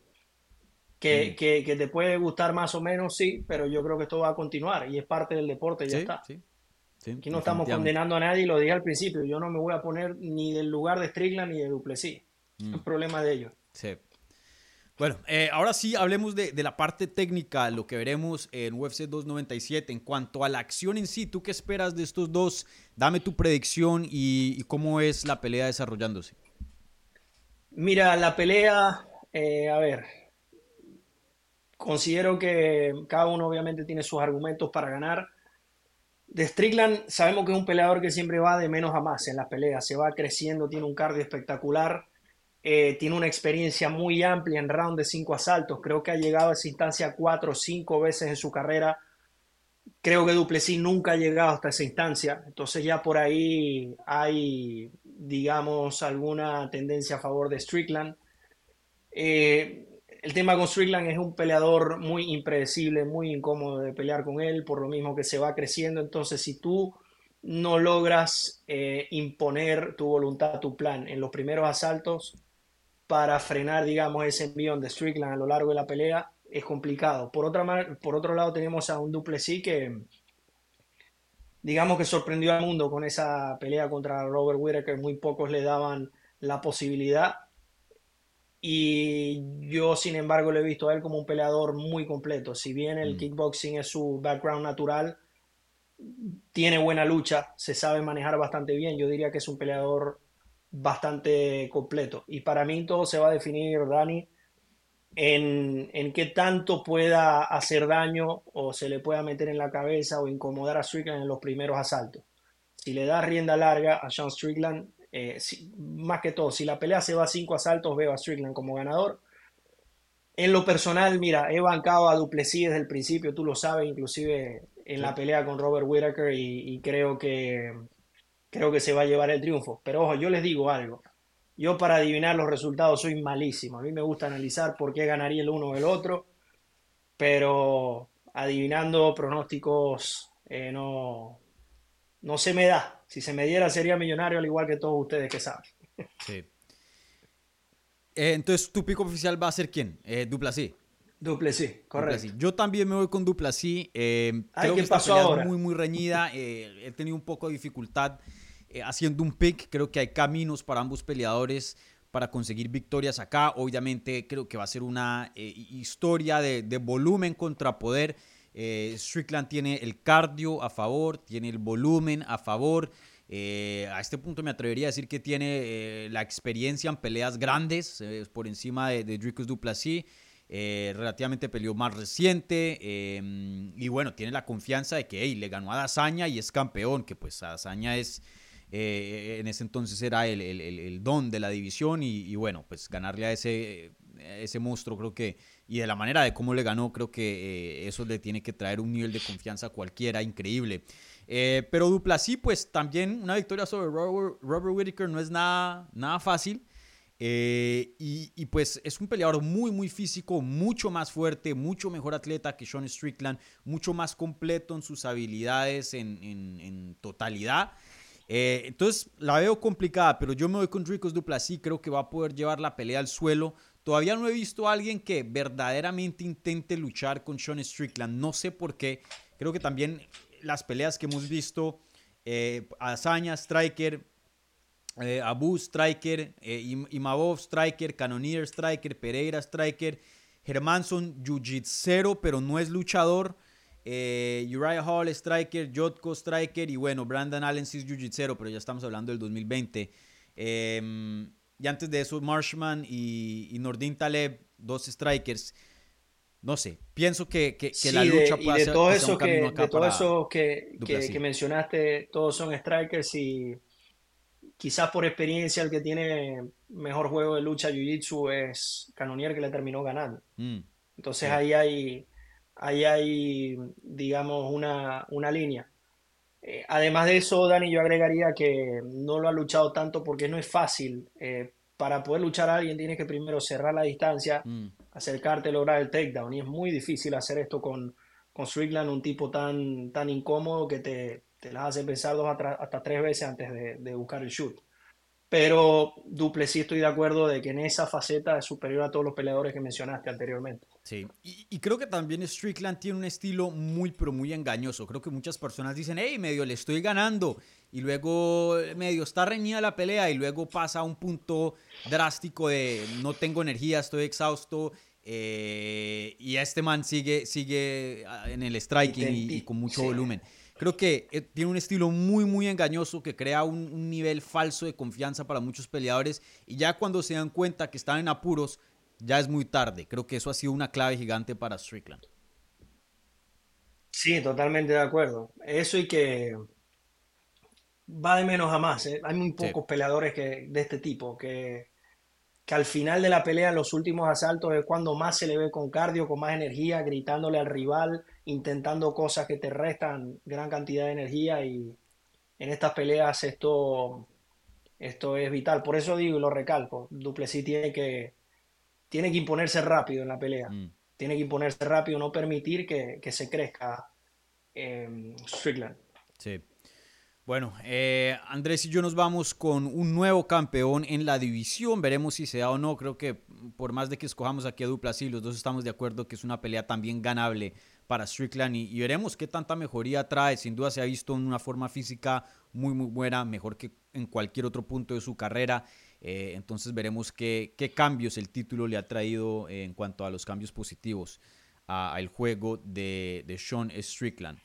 Que, que, te puede gustar más o menos, sí, pero yo creo que esto va a continuar y es parte del deporte ya está. Aquí no estamos condenando a nadie, lo dije al principio, yo no me voy a poner ni del lugar de Strickland ni de Duplessis. Es un mm. problema de ellos. Sí. Bueno, eh, ahora sí hablemos de, la parte técnica, lo que veremos en UFC 297. En cuanto a la acción en sí, ¿tú qué esperas de estos dos? Dame tu predicción y, cómo es la pelea desarrollándose. Mira, la pelea, eh, a ver, considero que cada uno obviamente tiene sus argumentos para ganar. De Strickland sabemos que es un peleador que siempre va de menos a más en las peleas, se va creciendo, tiene un cardio espectacular eh, tiene una experiencia muy amplia en round de cinco asaltos. Creo que ha llegado a esa instancia cuatro o cinco veces en su carrera. Creo que Duplessis nunca ha llegado hasta esa instancia. Entonces ya por ahí hay, digamos, alguna tendencia a favor de Strickland. Eh, el tema con Strickland es un peleador muy impredecible, muy incómodo de pelear con él, por lo mismo que se va creciendo. Entonces, si tú no logras eh, imponer tu voluntad, tu plan en los primeros asaltos, para frenar, digamos, ese envión de Strickland a lo largo de la pelea es complicado. Por, otra, por otro lado tenemos a un Duplessis que, digamos que sorprendió al mundo con esa pelea contra Robert Whittaker, muy pocos le daban la posibilidad. Y yo, sin embargo, le he visto a él como un peleador muy completo. Si bien el mm. kickboxing es su background natural, tiene buena lucha, se sabe manejar bastante bien. Yo diría que es un peleador bastante completo. Y para mí todo se va a definir, Dani, en, en qué tanto pueda hacer daño o se le pueda meter en la cabeza o incomodar a Strickland en los primeros asaltos. Si le da rienda larga a Sean Strickland, eh, más que todo, si la pelea se va a cinco asaltos, veo a Strickland como ganador. En lo personal, mira, he bancado a Duplessis desde el principio, tú lo sabes, inclusive en la pelea con Robert Whittaker y creo que creo que se va a llevar el triunfo. Pero ojo, yo les digo algo. Yo para adivinar los resultados soy malísimo. A mí me gusta analizar por qué ganaría el uno o el otro, pero adivinando pronósticos eh, no, no se me da. Si se me diera sería millonario al igual que todos ustedes que saben. Sí. Eh, entonces, ¿tu pico oficial va a ser quién? Eh, Duplasí. Duplasí, correcto. Yo también me voy con Duplasí. Eh, creo que esta pelea es muy, muy reñida. he tenido un poco de dificultad eh, haciendo un pick. Creo que hay caminos para ambos peleadores para conseguir victorias acá. Obviamente creo que va a ser una eh, historia de, volumen contra poder. Eh, Strickland tiene el cardio a favor, tiene el volumen a favor. a este punto me atrevería a decir que tiene la experiencia en peleas grandes por encima de, de Dricus Duplessis. relativamente peleó más reciente y bueno, tiene la confianza de que le ganó a Dazaña y es campeón, que pues Dazaña es eh, en ese entonces era el, don de la división y, bueno, pues ganarle a ese, ese monstruo creo que, y de la manera de cómo le ganó, creo que eh, eso le tiene que traer un nivel de confianza cualquiera increíble. Eh, pero Duplasí, pues también una victoria sobre Robert, Robert no es nada, nada fácil. y, pues es un peleador muy, muy físico, mucho más fuerte, mucho mejor atleta que Sean Strickland, mucho más completo en sus habilidades en, totalidad. Eh, entonces la veo complicada, pero yo me voy con Dricos Duplassi, creo que va a poder llevar la pelea al suelo. Todavía no he visto a alguien que verdaderamente intente luchar con Sean Strickland, no sé por qué. Creo que también las peleas que hemos visto, eh, Azaña, Striker, eh, Abu, Striker, eh, Imavov, Striker, Cannoneer, Striker, Pereira, Striker, Germanson, Jiu-Jitsu, pero no es luchador. Eh, Uriah Hall, striker, Jotko, striker y bueno, Brandon Allen sí es jiu pero ya estamos hablando del 2020. Em, y antes de eso, Marshman y, y, Nordin Taleb, dos strikers. No sé, pienso que, que, la lucha puede ser todo eso que, De todo eso que, que, mencionaste, todos son strikers y quizás por experiencia el que tiene mejor juego de lucha Jiu-Jitsu es Canonier que le terminó ganando. Mm, Entonces ahí hay ahí hay, digamos, una, línea. Eh, además de eso, Dani, yo agregaría que no lo ha luchado tanto porque no es fácil. Eh, para poder luchar a alguien tienes que primero cerrar la distancia, mm. acercarte, lograr el takedown. Y es muy difícil hacer esto con, con Strickland, un tipo tan, tan incómodo que te, te las hace pensar dos hasta tres veces antes de, buscar el shoot. Pero Duple sí estoy de acuerdo de que en esa faceta es superior a todos los peleadores que mencionaste anteriormente. Sí, y, creo que también Strickland tiene un estilo muy, pero muy engañoso. Creo que muchas personas dicen, hey, medio le estoy ganando. Y luego medio está reñida la pelea y luego pasa a un punto drástico de no tengo energía, estoy exhausto. Eh, y este man sigue, sigue ah, en el striking y, con mucho volumen. Creo que eh, tiene un estilo muy, muy engañoso que crea un, un nivel falso de confianza para muchos peleadores. Y ya cuando se dan cuenta que están en apuros, ya es muy tarde. Creo que eso ha sido una clave gigante para Strickland. Sí, totalmente de acuerdo. Eso y que va de menos a más. ¿eh? Hay muy pocos peleadores que, de este tipo que, que al final de la pelea, en los últimos asaltos, es cuando más se le ve con cardio, con más energía, gritándole al rival, intentando cosas que te restan gran cantidad de energía y en estas peleas esto, esto es vital. Por eso digo y lo recalco, Duplessis tiene que, tiene que imponerse rápido en la pelea. Mm. Tiene que imponerse rápido, no permitir que, se crezca eh, Strickland. Sí. Bueno, eh, Andrés y yo nos vamos con un nuevo campeón en la división. Veremos si se da o no. Creo que por más de que escojamos aquí a Dupla, sí, los dos estamos de acuerdo que es una pelea también ganable para Strickland y, y, veremos qué tanta mejoría trae. Sin duda se ha visto en una forma física muy, muy buena, mejor que en cualquier otro punto de su carrera. Eh, entonces veremos qué, cambios el título le ha traído en cuanto a los cambios positivos al juego de, Sean Strickland.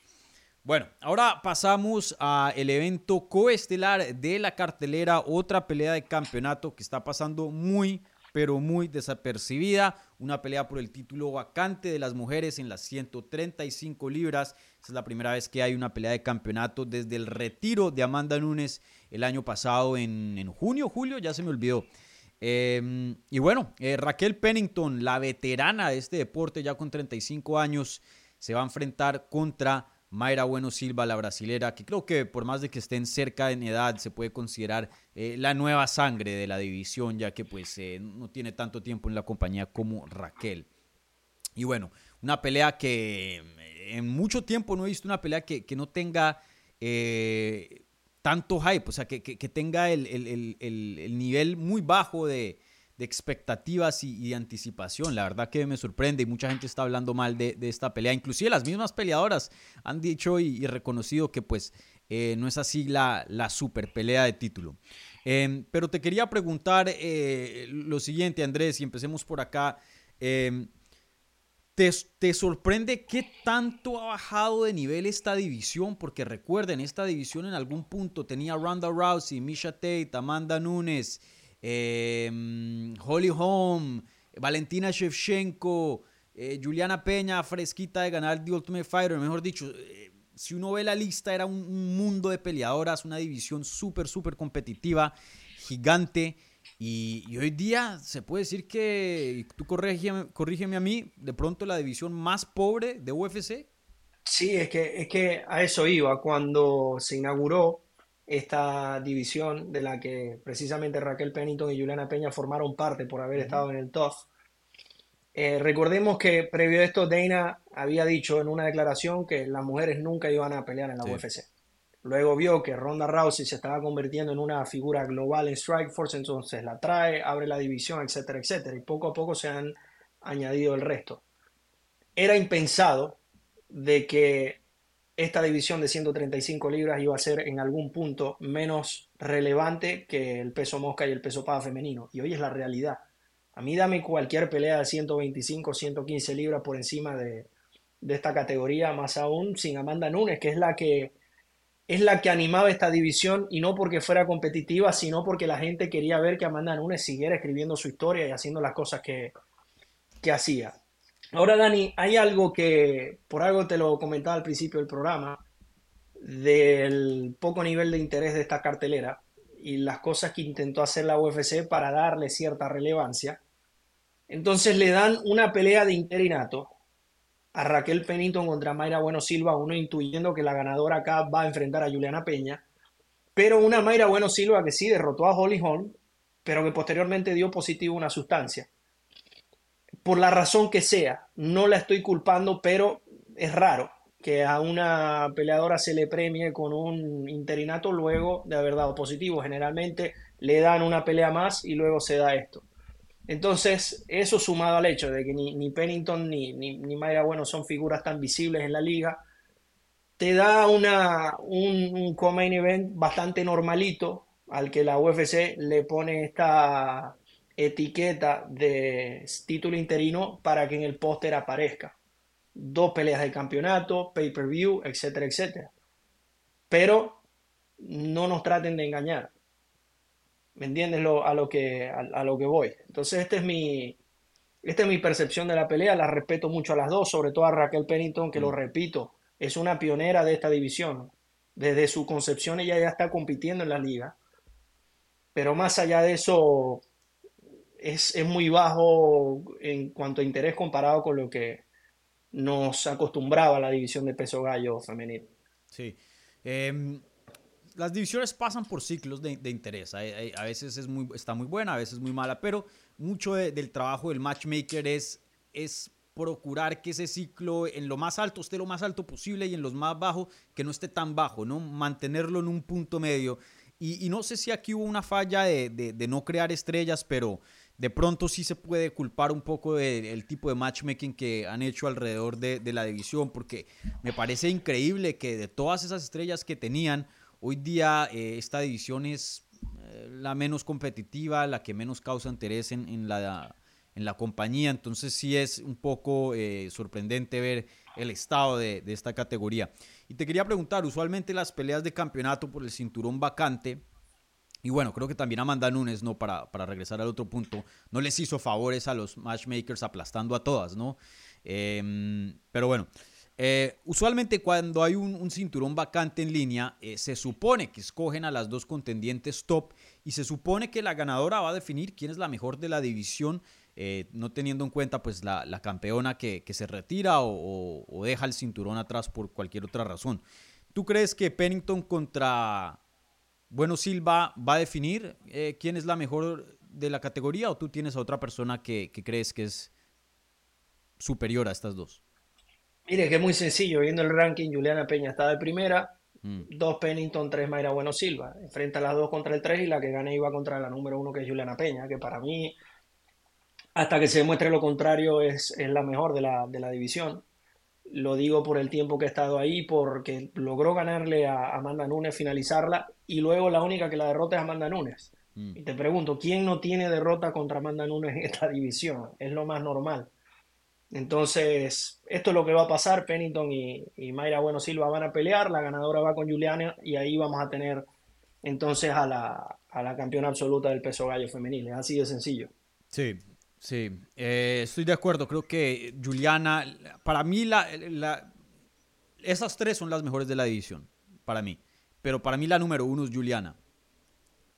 Bueno, ahora pasamos al evento coestelar de la cartelera, otra pelea de campeonato que está pasando muy, pero muy desapercibida. Una pelea por el título vacante de las mujeres en las 135 libras. Esta es la primera vez que hay una pelea de campeonato desde el retiro de Amanda Nunes el año pasado en, en junio, julio, ya se me olvidó. Em, y bueno, eh, Raquel Pennington, la veterana de este deporte ya con 35 años, se va a enfrentar contra Mayra Bueno Silva, la brasilera, que creo que por más de que estén cerca en edad, se puede considerar eh, la nueva sangre de la división, ya que pues eh, no tiene tanto tiempo en la compañía como Raquel. Y bueno, una pelea que eh, en mucho tiempo no he visto una pelea que, no tenga tanto hype, o sea, que, tenga el nivel muy bajo de, de expectativas y, de anticipación. La verdad que me sorprende y mucha gente está hablando mal de, esta pelea. Inclusive las mismas peleadoras han dicho y, reconocido que pues eh, no es así la, la super pelea de título. Em, pero te quería preguntar eh, lo siguiente, Andrés, y empecemos por acá. ¿Te, ¿Te, sorprende qué tanto ha bajado de nivel esta división? Porque recuerden, esta división en algún punto tenía Ronda Rousey, Misha Tate, Amanda Nunes, Em, Holly Holm, Valentina Shevchenko, eh, Juliana Peña, fresquita de ganar The Ultimate Fighter. Mejor dicho, eh, si uno ve la lista, era un, mundo de peleadoras, una división súper, súper competitiva, gigante. Y, hoy día se puede decir que, tú corrígeme, corrígeme a mí, de pronto la división más pobre de UFC. Sí, es que, es que a eso iba. Cuando se inauguró esta división de la que precisamente Raquel Pennington y Juliana Peña formaron parte por haber estado en el TOF. Eh, recordemos que previo a esto Dana había dicho en una declaración que las mujeres nunca iban a pelear en la UFC. Luego vio que Ronda Rousey se estaba convirtiendo en una figura global en Strikeforce, entonces la trae, abre la división, etcétera, etcétera. Y poco a poco se han añadido el resto. Era impensado de que esta división de 135 libras iba a ser en algún punto menos relevante que el peso mosca y el peso pava femenino. Y hoy es la realidad. A mí dame cualquier pelea de 125, 115 libras por encima de, esta categoría, más aún sin Amanda Nunes, que es la que es la que animaba esta división y no porque fuera competitiva, sino porque la gente quería ver que Amanda Nunes siguiera escribiendo su historia y haciendo las cosas que, que hacía. Ahora, Dani, hay algo que, por algo te lo comentaba al principio del programa, del poco nivel de interés de esta cartelera y las cosas que intentó hacer la UFC para darle cierta relevancia. Entonces le dan una pelea de interinato a Raquel Pennington contra Mayra Bueno Silva, uno intuyendo que la ganadora acá va a enfrentar a Juliana Peña, pero una Mayra Bueno Silva que sí derrotó a Holly Holm, pero que posteriormente dio positivo una sustancia por la razón que sea. No la estoy culpando, pero es raro que a una peleadora se le premie con un interinato luego de haber dado positivo. Generalmente le dan una pelea más y luego se da esto. Entonces, eso sumado al hecho de que ni, Pennington ni, ni, ni, Mayra Bueno son figuras tan visibles en la liga, te da una, un, un co-main event bastante normalito al que la UFC le pone esta etiqueta de título interino para que en el póster aparezca. Dos peleas de campeonato, pay-per-view, etcétera, etcétera. Pero no nos traten de engañar. ¿Me entiendes a, lo que, a, lo que voy? Entonces, este es mi, esta es mi percepción de la pelea. La respeto mucho a las dos, sobre todo a Raquel Pennington, que lo mm. repito, es una pionera de esta división. Desde su concepción ella ya está compitiendo en la liga. Pero más allá de eso, es, muy bajo en cuanto a interés comparado con lo que nos acostumbraba la división de peso gallo femenino. Sí. Em, las divisiones pasan por ciclos de, interés. a veces es muy, está muy buena, a veces muy mala, pero mucho del trabajo del matchmaker es, es procurar que ese ciclo en lo más alto esté lo más alto posible y en los más bajos que no esté tan bajo, ¿no? Mantenerlo en un punto medio. Y, no sé si aquí hubo una falla de, de, no crear estrellas, pero de pronto sí se puede culpar un poco del tipo de matchmaking que han hecho alrededor de, de la división, porque me parece increíble que de todas esas estrellas que tenían, Hoy día eh, esta división es eh, la menos competitiva, la que menos causa interés en, la, en la compañía, entonces sí es un poco eh, sorprendente ver el estado de, esta categoría. Y te quería preguntar, usualmente las peleas de campeonato por el cinturón vacante, y bueno, creo que también Amanda Nunes, ¿no? Para, para regresar al otro punto, no les hizo favores a los matchmakers aplastando a todas, ¿no? Em, pero bueno, eh, usualmente cuando hay un, cinturón vacante en línea, eh, se supone que escogen a las dos contendientes top y se supone que la ganadora va a definir quién es la mejor de la división, eh, no teniendo en cuenta pues la, campeona que, se retira o, deja el cinturón atrás por cualquier otra razón. ¿Tú crees que Pennington contra Bueno Silva va a definir quién es la mejor de la categoría o tú tienes a otra persona que crees que es superior a estas dos? Mire, que es muy sencillo. Viendo el ranking, Juliana Peña está de primera. Mm. Dos Pennington, tres Mayra Bueno Silva. Enfrenta las dos contra el tres y la que gane iba contra la número uno, que es Juliana Peña, que para mí, hasta que se demuestre lo contrario, es, es la mejor de la, de la, división. Lo digo por el tiempo que he estado ahí, porque logró ganarle a Amanda Nunes, finalizarla, y luego la única que la derrota es Amanda Nunes. Mm. Y te pregunto, ¿quién no tiene derrota contra Amanda Nunes en esta división? Es lo más normal. Entonces, esto es lo que va a pasar. Pennington y, Mayra Bueno Silva van a pelear. La ganadora va con Juliana y ahí vamos a tener entonces a la, a la campeona absoluta del peso gallo femenil. Es así de sencillo. Sí, sí. Eh, estoy de acuerdo. Creo que Juliana, para mí, la, esas tres son las mejores de la división. Para mí. Pero para mí la número uno es Juliana.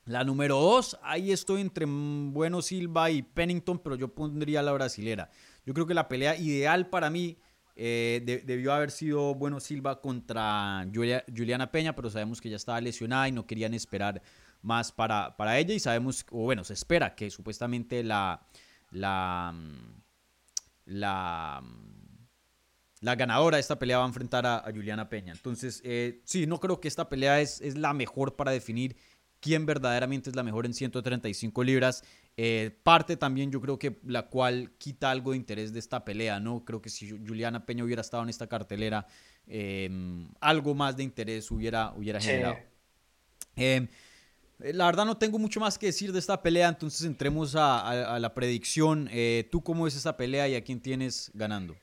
La número dos, ahí estoy entre Bueno Silva y Pennington, pero yo pondría la brasilera. Yo creo que la pelea ideal para mí eh, debió haber sido Bueno Silva contra Juliana Peña, pero sabemos que ya estaba lesionada y no querían esperar más para, para ella. Y sabemos, o bueno, se espera que supuestamente la, la, la, la ganadora de esta pelea va a enfrentar a, Juliana Peña. Entonces, eh, sí, no creo que esta pelea es, es la mejor para definir quién verdaderamente es la mejor en 135 libras. Eh, parte también yo creo que la cual quita algo de interés de esta pelea, ¿no? Creo que si Juliana Peña hubiera estado en esta cartelera, em, algo más de interés hubiera, hubiera generado. Em, la verdad no tengo mucho más que decir de esta pelea, entonces entremos a, la predicción. Eh, ¿Tú cómo es esa pelea y a quién tienes ganando?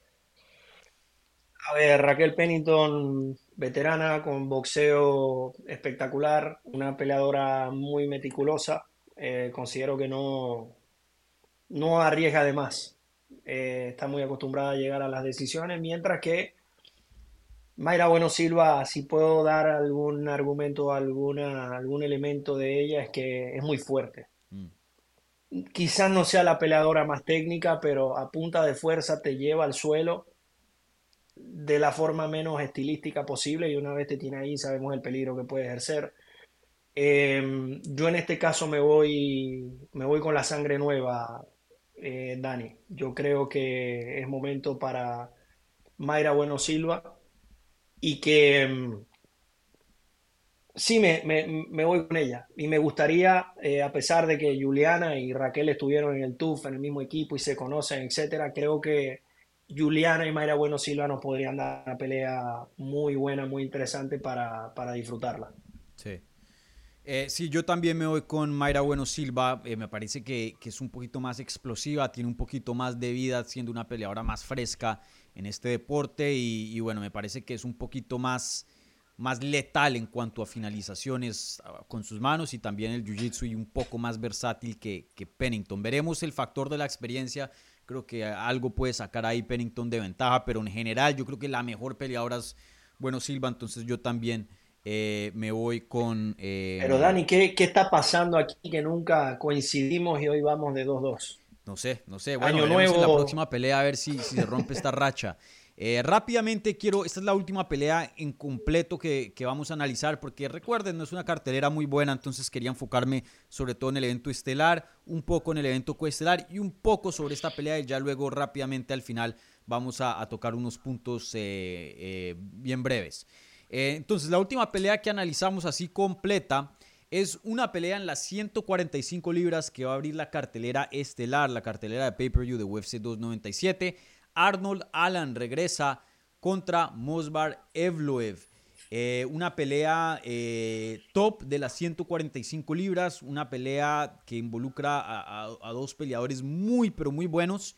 A ver, Raquel Pennington, veterana con boxeo espectacular, una peleadora muy meticulosa. Eh, considero que no, no arriesga de más. Eh, está muy acostumbrada a llegar a las decisiones, mientras que Mayra Bueno Silva, si puedo dar algún argumento, alguna, algún elemento de ella, es que es muy fuerte. Mm. Quizás no sea la peleadora más técnica, pero a punta de fuerza te lleva al suelo de la forma menos estilística posible y una vez te tiene ahí sabemos el peligro que puede ejercer. Em, yo en este caso me voy, me voy con la sangre nueva, eh, Dani. Yo creo que es momento para Mayra Bueno Silva y que em, sí, me, me, voy con ella. Y me gustaría, eh, a pesar de que Juliana y Raquel estuvieron en el TUF, en el mismo equipo y se conocen, etcétera, creo que Juliana y Mayra Bueno Silva nos podrían dar una pelea muy buena, muy interesante para, para disfrutarla. Sí. Eh, sí, yo también me voy con Mayra Bueno Silva. Eh, me parece que, es un poquito más explosiva, tiene un poquito más de vida, siendo una peleadora más fresca en este deporte. Y, bueno, me parece que es un poquito más, más letal en cuanto a finalizaciones ah, con sus manos y también el jiu-jitsu y un poco más versátil que Pennington. Veremos el factor de la experiencia. Creo que algo puede sacar ahí Pennington de ventaja, pero en general yo creo que la mejor peleadora es Bueno Silva. Entonces yo también eh, me voy con... Eh, Pero Dani, ¿qué, ¿qué, está pasando aquí que nunca coincidimos y hoy vamos de 2-2? No sé, no sé. Bueno, Año nuevo. en la próxima pelea a ver si, si se rompe esta racha. Eh, rápidamente quiero, esta es la última pelea en completo que, que, vamos a analizar, porque recuerden, no es una cartelera muy buena, entonces quería enfocarme sobre todo en el evento estelar, un poco en el evento coestelar y un poco sobre esta pelea y ya luego rápidamente al final vamos a, a tocar unos puntos bien breves. Eh, entonces, la última pelea que analizamos así completa es una pelea en las 145 libras que va a abrir la cartelera estelar, la cartelera de pay-per-view de UFC 297. Arnold Allen regresa contra Mosbar Evloev. Eh, una pelea eh, top de las 145 libras, una pelea que involucra a, dos peleadores muy, pero muy buenos.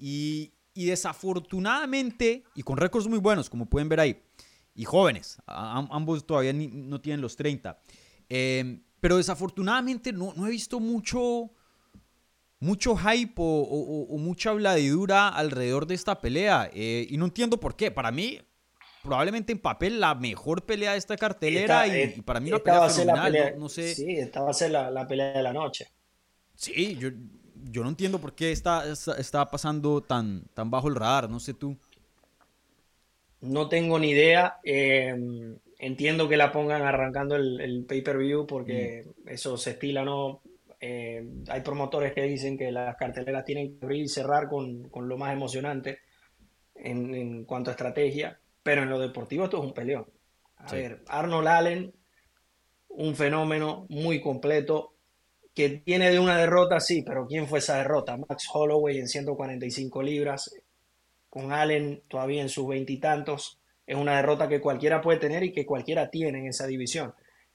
Y, y desafortunadamente, y con récords muy buenos, como pueden ver ahí, y jóvenes. ambos todavía no tienen los 30. Eh, pero desafortunadamente no, no, he visto mucho, mucho hype o, mucha bladidura alrededor de esta pelea. Eh, y no entiendo por qué. Para mí, probablemente en papel, la mejor pelea de esta cartelera. y, para mí, una pelea fenomenal. no, sé. Sí, esta va a ser la, pelea de la noche. Sí, yo, yo no entiendo por qué está, está, pasando tan, tan bajo el radar. No sé tú. No tengo ni idea. Em, entiendo que la pongan arrancando el, pay-per-view porque mm. eso se estila, ¿no? Em, hay promotores que dicen que las carteleras tienen que abrir y cerrar con, lo más emocionante en, cuanto a estrategia, pero en lo deportivo esto es un peleón. A ver, Arnold Allen, un fenómeno muy completo, que tiene de una derrota, sí, pero ¿quién fue esa derrota? Max Holloway en 145 libras, con Allen todavía en sus veintitantos, es una derrota que cualquiera puede tener y que cualquiera tiene en esa división.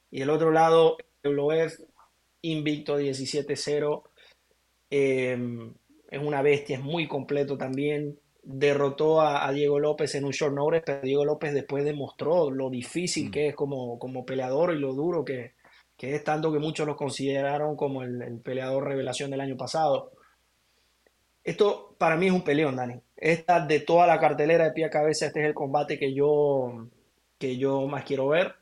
Y el otro lado, Euloev, invicto 17-0, eh, es una bestia, es muy completo también. Derrotó a, Diego López en un short notice, pero Diego López después demostró lo difícil mm. que es como, como peleador y lo duro que, es, tanto que muchos lo consideraron como el, el peleador revelación del año pasado. Esto para mí es un peleón, Dani. Esta de toda la cartelera de pie a cabeza, este es el combate que yo, que yo más quiero ver.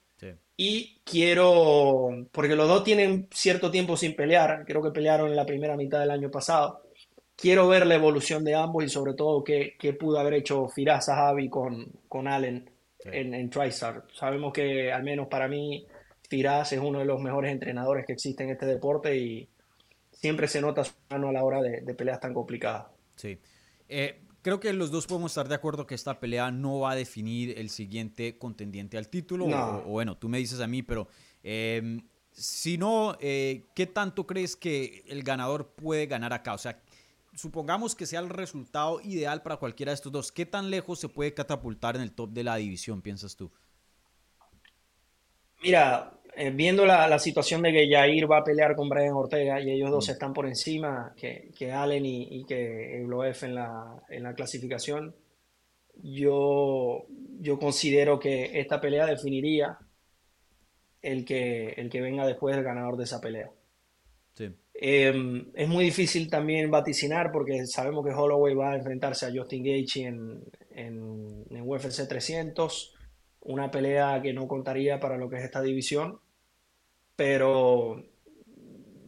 Y quiero, porque los dos tienen cierto tiempo sin pelear, creo que pelearon en la primera mitad del año pasado. Quiero ver la evolución de ambos y sobre todo qué, qué pudo haber hecho Firas Zahavi con, con Allen en, en TriStar. Sabemos que al menos para mí Firas es uno de los mejores entrenadores que existe en este deporte y, siempre se nota su mano a la hora de, peleas tan complicadas. Sí. Eh, creo que los dos podemos estar de acuerdo que esta pelea no va a definir el siguiente contendiente al título. O, bueno, tú me dices a mí, pero em, si no, eh, ¿qué tanto crees que el ganador puede ganar acá? O sea, supongamos que sea el resultado ideal para cualquiera de estos dos. ¿Qué tan lejos se puede catapultar en el top de la división, piensas tú? Mira, eh, viendo la, situación de que Jair va a pelear con Brian Ortega y ellos dos mm. están por encima, que, que Allen y, que Euloef en la, en la clasificación, yo, yo considero que esta pelea definiría el que, el que venga después del ganador de esa pelea. Em, es muy difícil también vaticinar porque sabemos que Holloway va a enfrentarse a Justin Gaethje en, en, en UFC 300 una pelea que no contaría para lo que es esta división, pero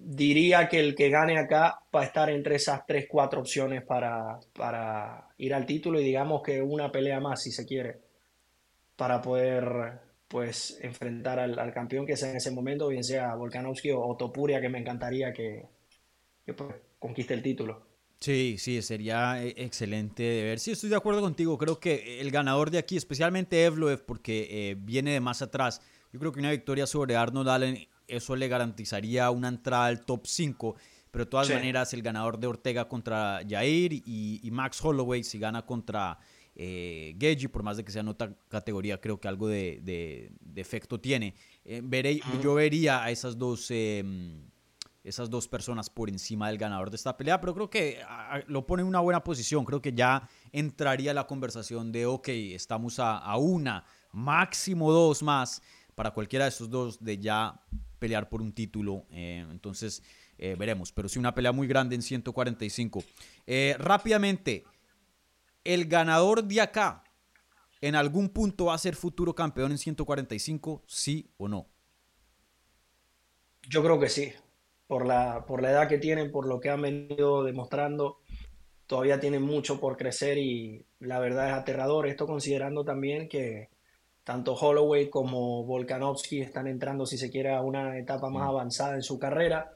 diría que el que gane acá va a estar entre esas tres, cuatro opciones para, para ir al título y digamos que una pelea más, si se quiere, para poder pues enfrentar al, campeón que sea en ese momento, bien sea Volkanovski o Topuria, que me encantaría que, pues, conquiste el título. Sí, sí, sería eh, excelente de ver. Sí, estoy de acuerdo contigo. Creo que el ganador de aquí, especialmente Evloev, porque eh, viene de más atrás, Yo creo que una victoria sobre Arnold Allen, eso le garantizaría una entrada al top 5. Pero de todas maneras, el ganador de Ortega contra Jair y, Max Holloway, si gana contra eh, por más de que sea nota categoría, creo que algo de, efecto tiene. Eh, yo vería a esas dos, em, esas dos personas por encima del ganador de esta pelea, pero creo que lo pone en una buena posición. Creo que ya entraría la conversación de, ok, estamos a, una, máximo dos más para cualquiera de estos dos de ya pelear por un título. Eh, entonces eh, veremos, pero sí una pelea muy grande en 145. Eh, rápidamente, el ganador de acá, ¿en algún punto va a ser futuro campeón en 145? ¿Sí o no? Yo creo que sí. Por la, por la edad que tienen, por lo que han venido demostrando, todavía tienen mucho por crecer y la verdad es aterrador. Esto considerando también que tanto Holloway como Volkanovski están entrando, si se quiere, a una etapa más mm. avanzada en su carrera.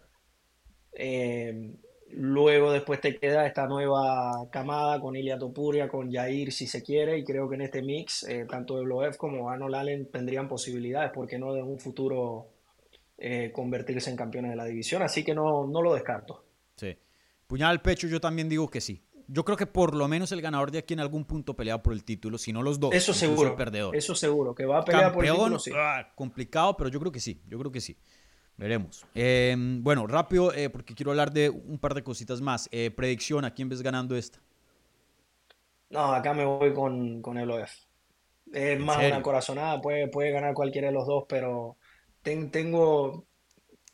Eh, luego después te queda esta nueva camada con Ilia Topuria, con Jair si se quiere, y creo que en este mix eh, tanto Evloev como Arnold Allen tendrían posibilidades, porque no de un futuro eh, convertirse en campeones de la división, así que no, no lo descarto. Sí. Puñal al pecho yo también digo que sí. Yo creo que por lo menos el ganador de aquí en algún punto pelea por el título, si no los dos. Eso seguro. perdedor. Eso seguro, que va a pelear por el título, sí. Ah, complicado, pero yo creo que sí. Yo creo que sí. Veremos. Em, bueno, rápido, eh, porque quiero hablar de un par de cositas más. Eh, predicción, ¿a quién ves ganando esta? No, acá me voy con, con el OF. Es más una corazonada, puede, puede ganar cualquiera de los dos, pero tengo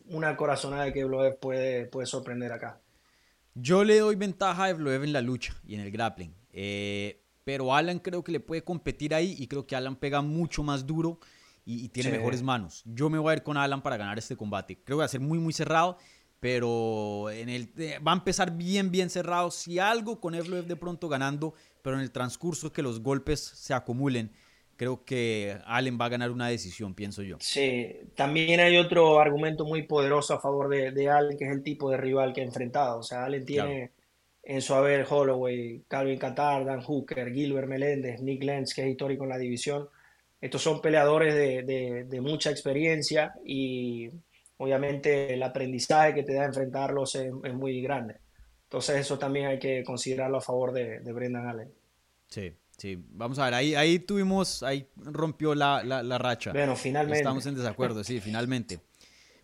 una corazonada de que Evloev puede, puede sorprender acá. Yo le doy ventaja a Evloev en la lucha y en el grappling. Eh, pero Alan creo que le puede competir ahí y creo que Alan pega mucho más duro y, tiene mejores manos. Yo me voy a ir con Alan para ganar este combate. Creo que va a ser muy, muy cerrado, pero en el, eh, va a empezar bien, bien cerrado. Si algo con Evloev de pronto ganando, pero en el transcurso que los golpes se acumulen, creo que Allen va a ganar una decisión, pienso yo. Sí, también hay otro argumento muy poderoso a favor de, de Allen, que es el tipo de rival que ha enfrentado. O sea, Allen tiene en su haber Holloway, Calvin Qatar, Dan Hooker, Gilbert Meléndez, Nick Lenz, que es histórico en la división. Estos son peleadores de, mucha experiencia y obviamente el aprendizaje que te da enfrentarlos es, muy grande. Entonces eso también hay que considerarlo a favor de, Brendan Allen. Sí, sí. Vamos a ver, ahí, ahí tuvimos, ahí rompió la, la, racha. Bueno, finalmente. Estamos en desacuerdo, sí, finalmente.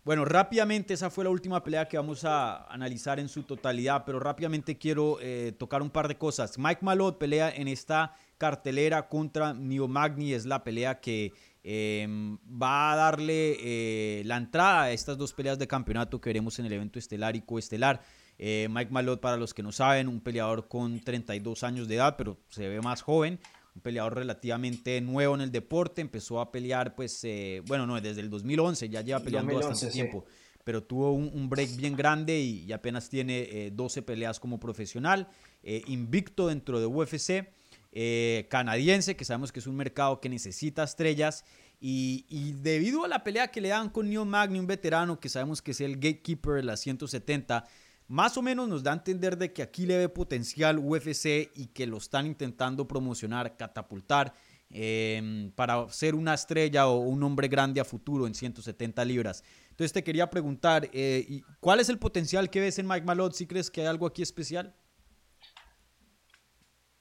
Bueno, rápidamente, esa fue la última pelea que vamos a analizar en su totalidad, pero rápidamente quiero eh, tocar un par de cosas. Mike Malott pelea en esta cartelera contra Neo Magni. Es la pelea que em, va a darle eh, la entrada a estas dos peleas de campeonato que veremos en el evento estelar y coestelar. Eh, Mike Malott, para los que no saben, un peleador con 32 años de edad, pero se ve más joven. Un peleador relativamente nuevo en el deporte. Empezó a pelear, pues, eh, bueno, no, desde el 2011, ya lleva peleando bastante tiempo. Pero tuvo un, break bien grande y, apenas tiene 12 peleas como profesional. invicto dentro de UFC. Eh, canadiense, que sabemos que es un mercado que necesita estrellas. Y, debido a la pelea que le dan con Neil Magny, un veterano que sabemos que es el gatekeeper de la 170, más o menos nos da a entender de que aquí le ve potencial UFC y que lo están intentando promocionar, catapultar em, para ser una estrella o un hombre grande a futuro en 170 libras. Entonces te quería preguntar, eh, ¿cuál es el potencial que ves en Mike Malott? ¿Si crees que hay algo aquí especial?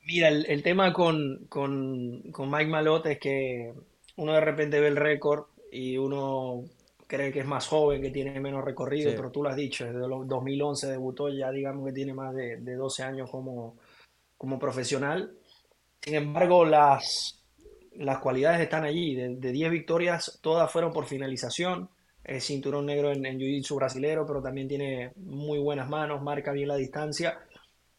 Mira, el, tema con, con, Mike Malott es que uno de repente ve el récord y uno cree que es más joven, que tiene menos recorrido, pero tú lo has dicho, desde 2011 debutó, ya digamos que tiene más de, 12 años como, como profesional. Sin embargo, las, las cualidades están allí. De, 10 victorias, todas fueron por finalización. Es cinturón negro en, en Jiu-Jitsu brasilero, pero también tiene muy buenas manos, marca bien la distancia.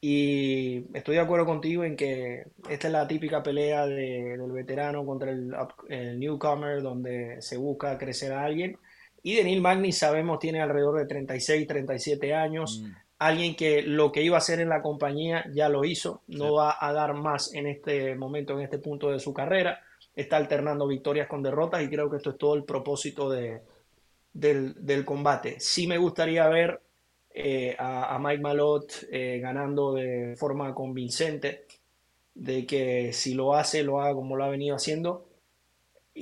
Y estoy de acuerdo contigo en que esta es la típica pelea del veterano contra el, newcomer, donde se busca crecer a alguien. Y Denil Magni sabemos tiene alrededor de 36, 37 años. Mm. Alguien que lo que iba a hacer en la compañía ya lo hizo. No va a dar más en este momento, en este punto de su carrera. Está alternando victorias con derrotas y creo que esto es todo el propósito de, del, del combate. Sí me gustaría ver eh, a, Mike Malott eh, ganando de forma convincente, de que si lo hace, lo haga como lo ha venido haciendo.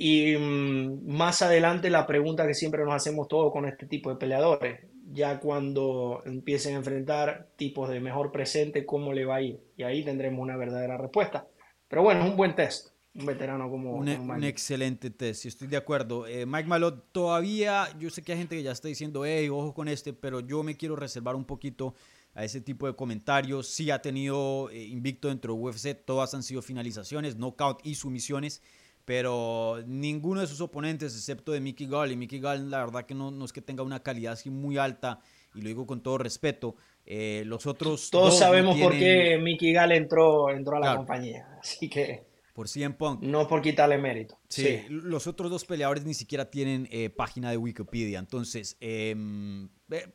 Y mm, más adelante la pregunta que siempre nos hacemos todos con este tipo de peleadores, ya cuando empiecen a enfrentar tipos de mejor presente, ¿cómo le va a ir? Y ahí tendremos una verdadera respuesta. Pero bueno, es un buen test. Un veterano como un, e, un excelente test, estoy de acuerdo. Eh, Mike Malot, todavía, yo sé que hay gente que ya está diciendo, hey, ojo con este, pero yo me quiero reservar un poquito a ese tipo de comentarios. Sí ha tenido eh, invicto dentro de UFC, todas han sido finalizaciones, knockout y sumisiones pero ninguno de sus oponentes, excepto de Mickey Gall, y Mickey Gall la verdad que no, no es que tenga una calidad así muy alta, y lo digo con todo respeto, eh, los otros... Todos sabemos por qué Mickey Gall entró, entró a la compañía, así que... Por 100 Punk. No por quitarle mérito. Sí, los otros dos peleadores ni siquiera tienen eh, página de Wikipedia, entonces, eh,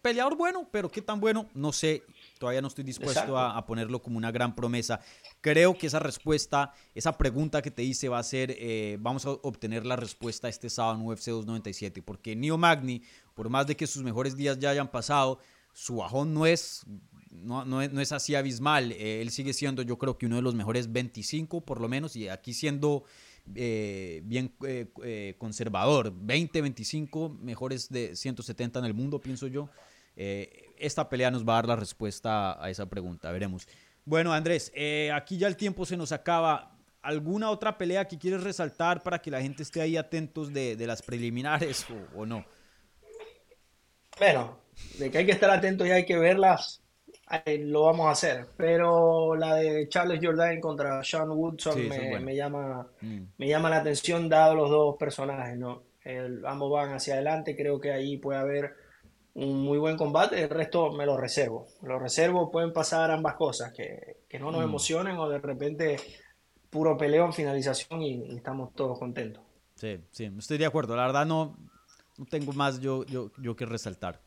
peleador bueno, pero qué tan bueno, no sé, todavía no estoy dispuesto a, ponerlo como una gran promesa. Creo que esa respuesta, esa pregunta que te hice va a ser, eh, vamos a obtener la respuesta este sábado en UFC 297, porque Neo Magni, por más de que sus mejores días ya hayan pasado, su bajón no es, no, no, es así abismal. Eh, él sigue siendo, yo creo que uno de los mejores 25 por lo menos, y aquí siendo eh, bien conservador, 20, 25 mejores de 170 en el mundo, pienso yo. Esta pelea nos va a dar la respuesta a esa pregunta, veremos. Bueno, Andrés, eh, aquí ya el tiempo se nos acaba. ¿Alguna otra pelea que quieres resaltar para que la gente esté ahí atentos de, las preliminares o, no? Bueno, de que hay que estar atentos y hay que verlas, lo vamos a hacer. Pero la de Charles Jordan contra Sean Woodson me, llama, mm. me llama la atención dado los dos personajes. ¿no? ambos van hacia adelante, creo que ahí puede haber un muy buen combate, el resto me lo reservo. lo reservo, pueden pasar ambas cosas, que, no nos mm. emocionen o de repente puro peleo en finalización y, estamos todos contentos. Sí, sí, estoy de acuerdo. La verdad no, no tengo más yo, yo, yo que resaltar.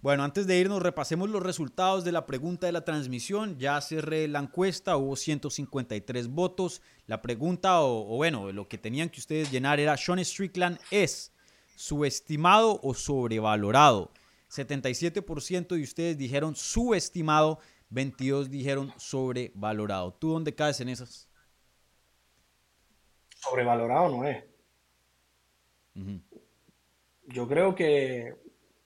Bueno, antes de irnos, repasemos los resultados de la pregunta de la transmisión. Ya cerré la encuesta, hubo 153 votos. La pregunta, o, o bueno, lo que tenían que ustedes llenar era, Sean Strickland es subestimado o sobrevalorado. 77% de ustedes dijeron subestimado, 22 dijeron sobrevalorado. ¿Tú dónde caes en esas? Sobrevalorado no es. Yo creo que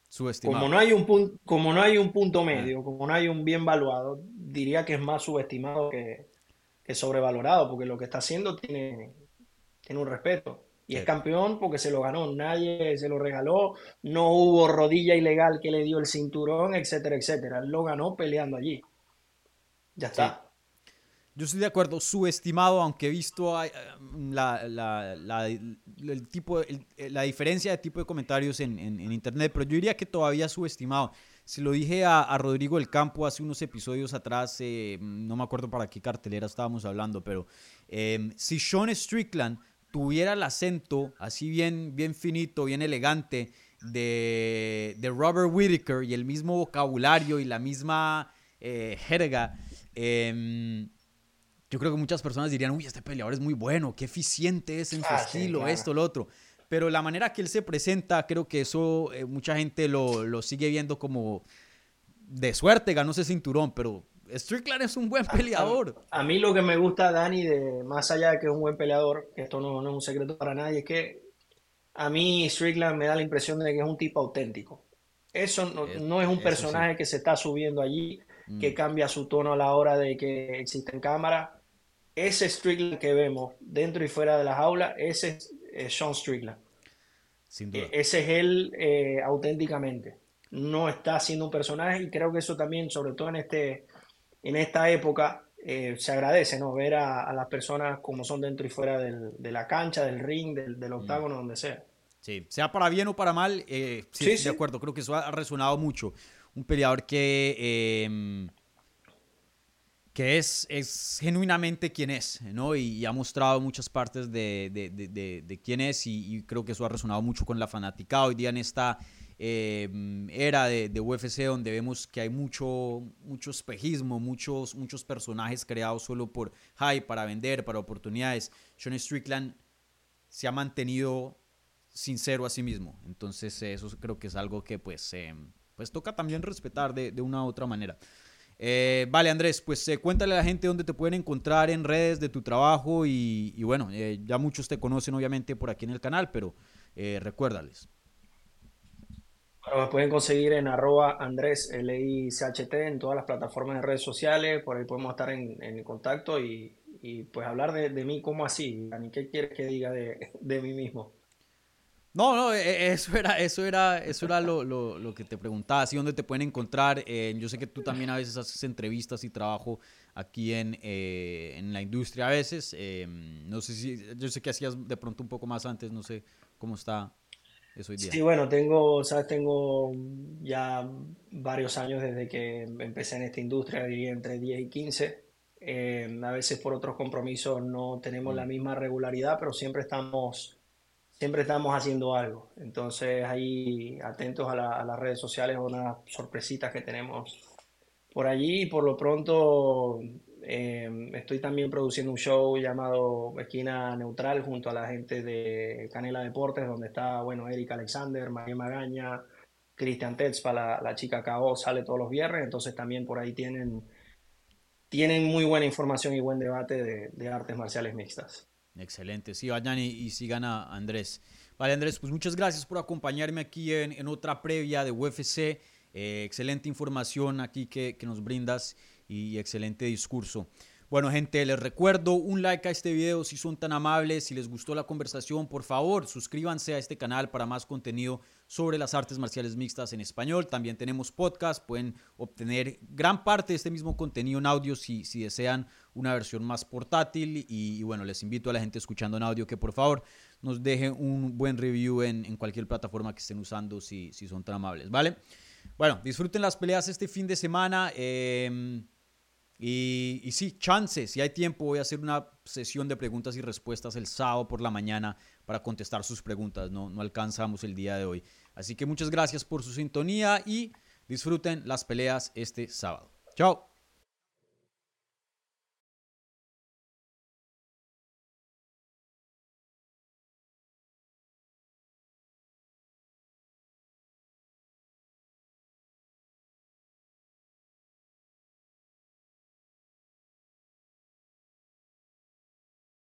subestimado. Como no hay un punto, como no hay un punto medio, como no hay un bien valuado, diría que es más subestimado que, que sobrevalorado, porque lo que está haciendo tiene, tiene un respeto. Y es campeón porque se lo ganó, nadie se lo regaló, no hubo rodilla ilegal que le dio el cinturón, etcétera, etcétera. lo ganó peleando allí. Ya está. Yo estoy de acuerdo, subestimado, aunque he visto eh, la, la, el tipo, la diferencia de tipo de comentarios en, en, internet, pero yo diría que todavía subestimado. Se lo dije a, Rodrigo del Campo hace unos episodios atrás, eh, no me acuerdo para qué cartelera estábamos hablando, pero eh, si Sean Strickland tuviera el acento así bien, bien finito, bien elegante de, Robert Whittaker y el mismo vocabulario y la misma eh, jerga, em, yo creo que muchas personas dirían, uy, este peleador es muy bueno, qué eficiente es en su ah, estilo, esto, lo otro. Pero la manera que él se presenta, creo que eso eh, mucha gente lo, lo sigue viendo como de suerte, ganó ese cinturón, pero Strickland es un buen peleador. A, mí lo que me gusta, Dani, de más allá de que es un buen peleador, esto no, es un secreto para nadie, es que a mí Strickland me da la impresión de que es un tipo auténtico. Eso no, es un personaje que se está subiendo allí, que mm. cambia su tono a la hora de que existen cámaras. Ese Strickland que vemos dentro y fuera de las aulas, ese es Sean Strickland. Sin duda. E, ese es él eh, auténticamente. No está siendo un personaje y creo que eso también, sobre todo en este en esta época eh, se agradece ¿no? ver a, las personas como son dentro y fuera de la cancha, del ring, del, del octágono, donde sea. Sí, sea para bien o para mal, eh, sí, de acuerdo, creo que eso ha resonado mucho. Un peleador que, em, que es, es genuinamente quien es, ¿no? Y, ha mostrado muchas partes de, de, de, quién es y, y, creo que eso ha resonado mucho con la fanaticada. Hoy día en esta Em, era de, UFC donde vemos que hay mucho, mucho espejismo, muchos, muchos personajes creados solo por hype, para vender, para oportunidades. Sean Strickland se ha mantenido sincero a sí mismo. Entonces eso creo que es algo que pues, em, pues toca también respetar de, de una u otra manera. Eh, vale, Andrés, pues eh, cuéntale a la gente dónde te pueden encontrar en redes de tu trabajo y, bueno, eh, ya muchos te conocen obviamente por aquí en el canal, pero recuérdales. Bueno, me pueden conseguir en arroba Andrés LICHT en todas las plataformas de redes sociales, por ahí podemos estar en, contacto y, pues hablar de, mí como así, ¿qué quieres que diga de, de mí mismo? No, no, e, e, eso era, eso era, eso era lo, lo, que te preguntaba, así dónde te pueden encontrar. Eh, yo sé que tú también a veces haces entrevistas y trabajo aquí en, eh, en la industria a veces. Eh, no sé si, yo sé que hacías de pronto un poco más antes, no sé cómo está hoy día. Sí, bueno, tengo, sabes, tengo ya varios años desde que empecé en esta industria, diría entre 10 y 15. a veces por otros compromisos no tenemos la mm. misma regularidad, pero siempre estamos siempre estamos haciendo algo. Entonces ahí atentos a, las redes sociales, unas sorpresitas que tenemos por allí. Por lo pronto em, estoy también produciendo un show llamado Esquina Neutral junto a la gente de Canela Deportes, donde está, bueno, Eric Alexander, María Magaña, Cristian Tetzpa, la, chica KO, sale todos los viernes. Entonces también por ahí tienen, tienen muy buena información y buen debate de artes marciales mixtas. Excelente, sí, vayan y, sigan a Andrés. Vale, Andrés, pues muchas gracias por acompañarme aquí en, otra previa de UFC. Eh, excelente información aquí que, que nos brindas y excelente discurso. Bueno, gente, les recuerdo un like a este video si son tan amables, si les gustó la conversación, por favor, suscríbanse a este canal para más contenido sobre las artes marciales mixtas en español. También tenemos podcast, pueden obtener gran parte de este mismo contenido en audio si, desean una versión más portátil. Y, bueno, les invito a la gente escuchando en audio que por favor nos dejen un buen review en, cualquier plataforma que estén usando si, si son tan amables, ¿vale? Bueno, disfruten las peleas este fin de semana. Eh, y, sí, chances, si hay tiempo, voy a hacer una sesión de preguntas y respuestas el sábado por la mañana para contestar sus preguntas. No, no alcanzamos el día de hoy. Así que muchas gracias por su sintonía y disfruten las peleas este sábado. Chao.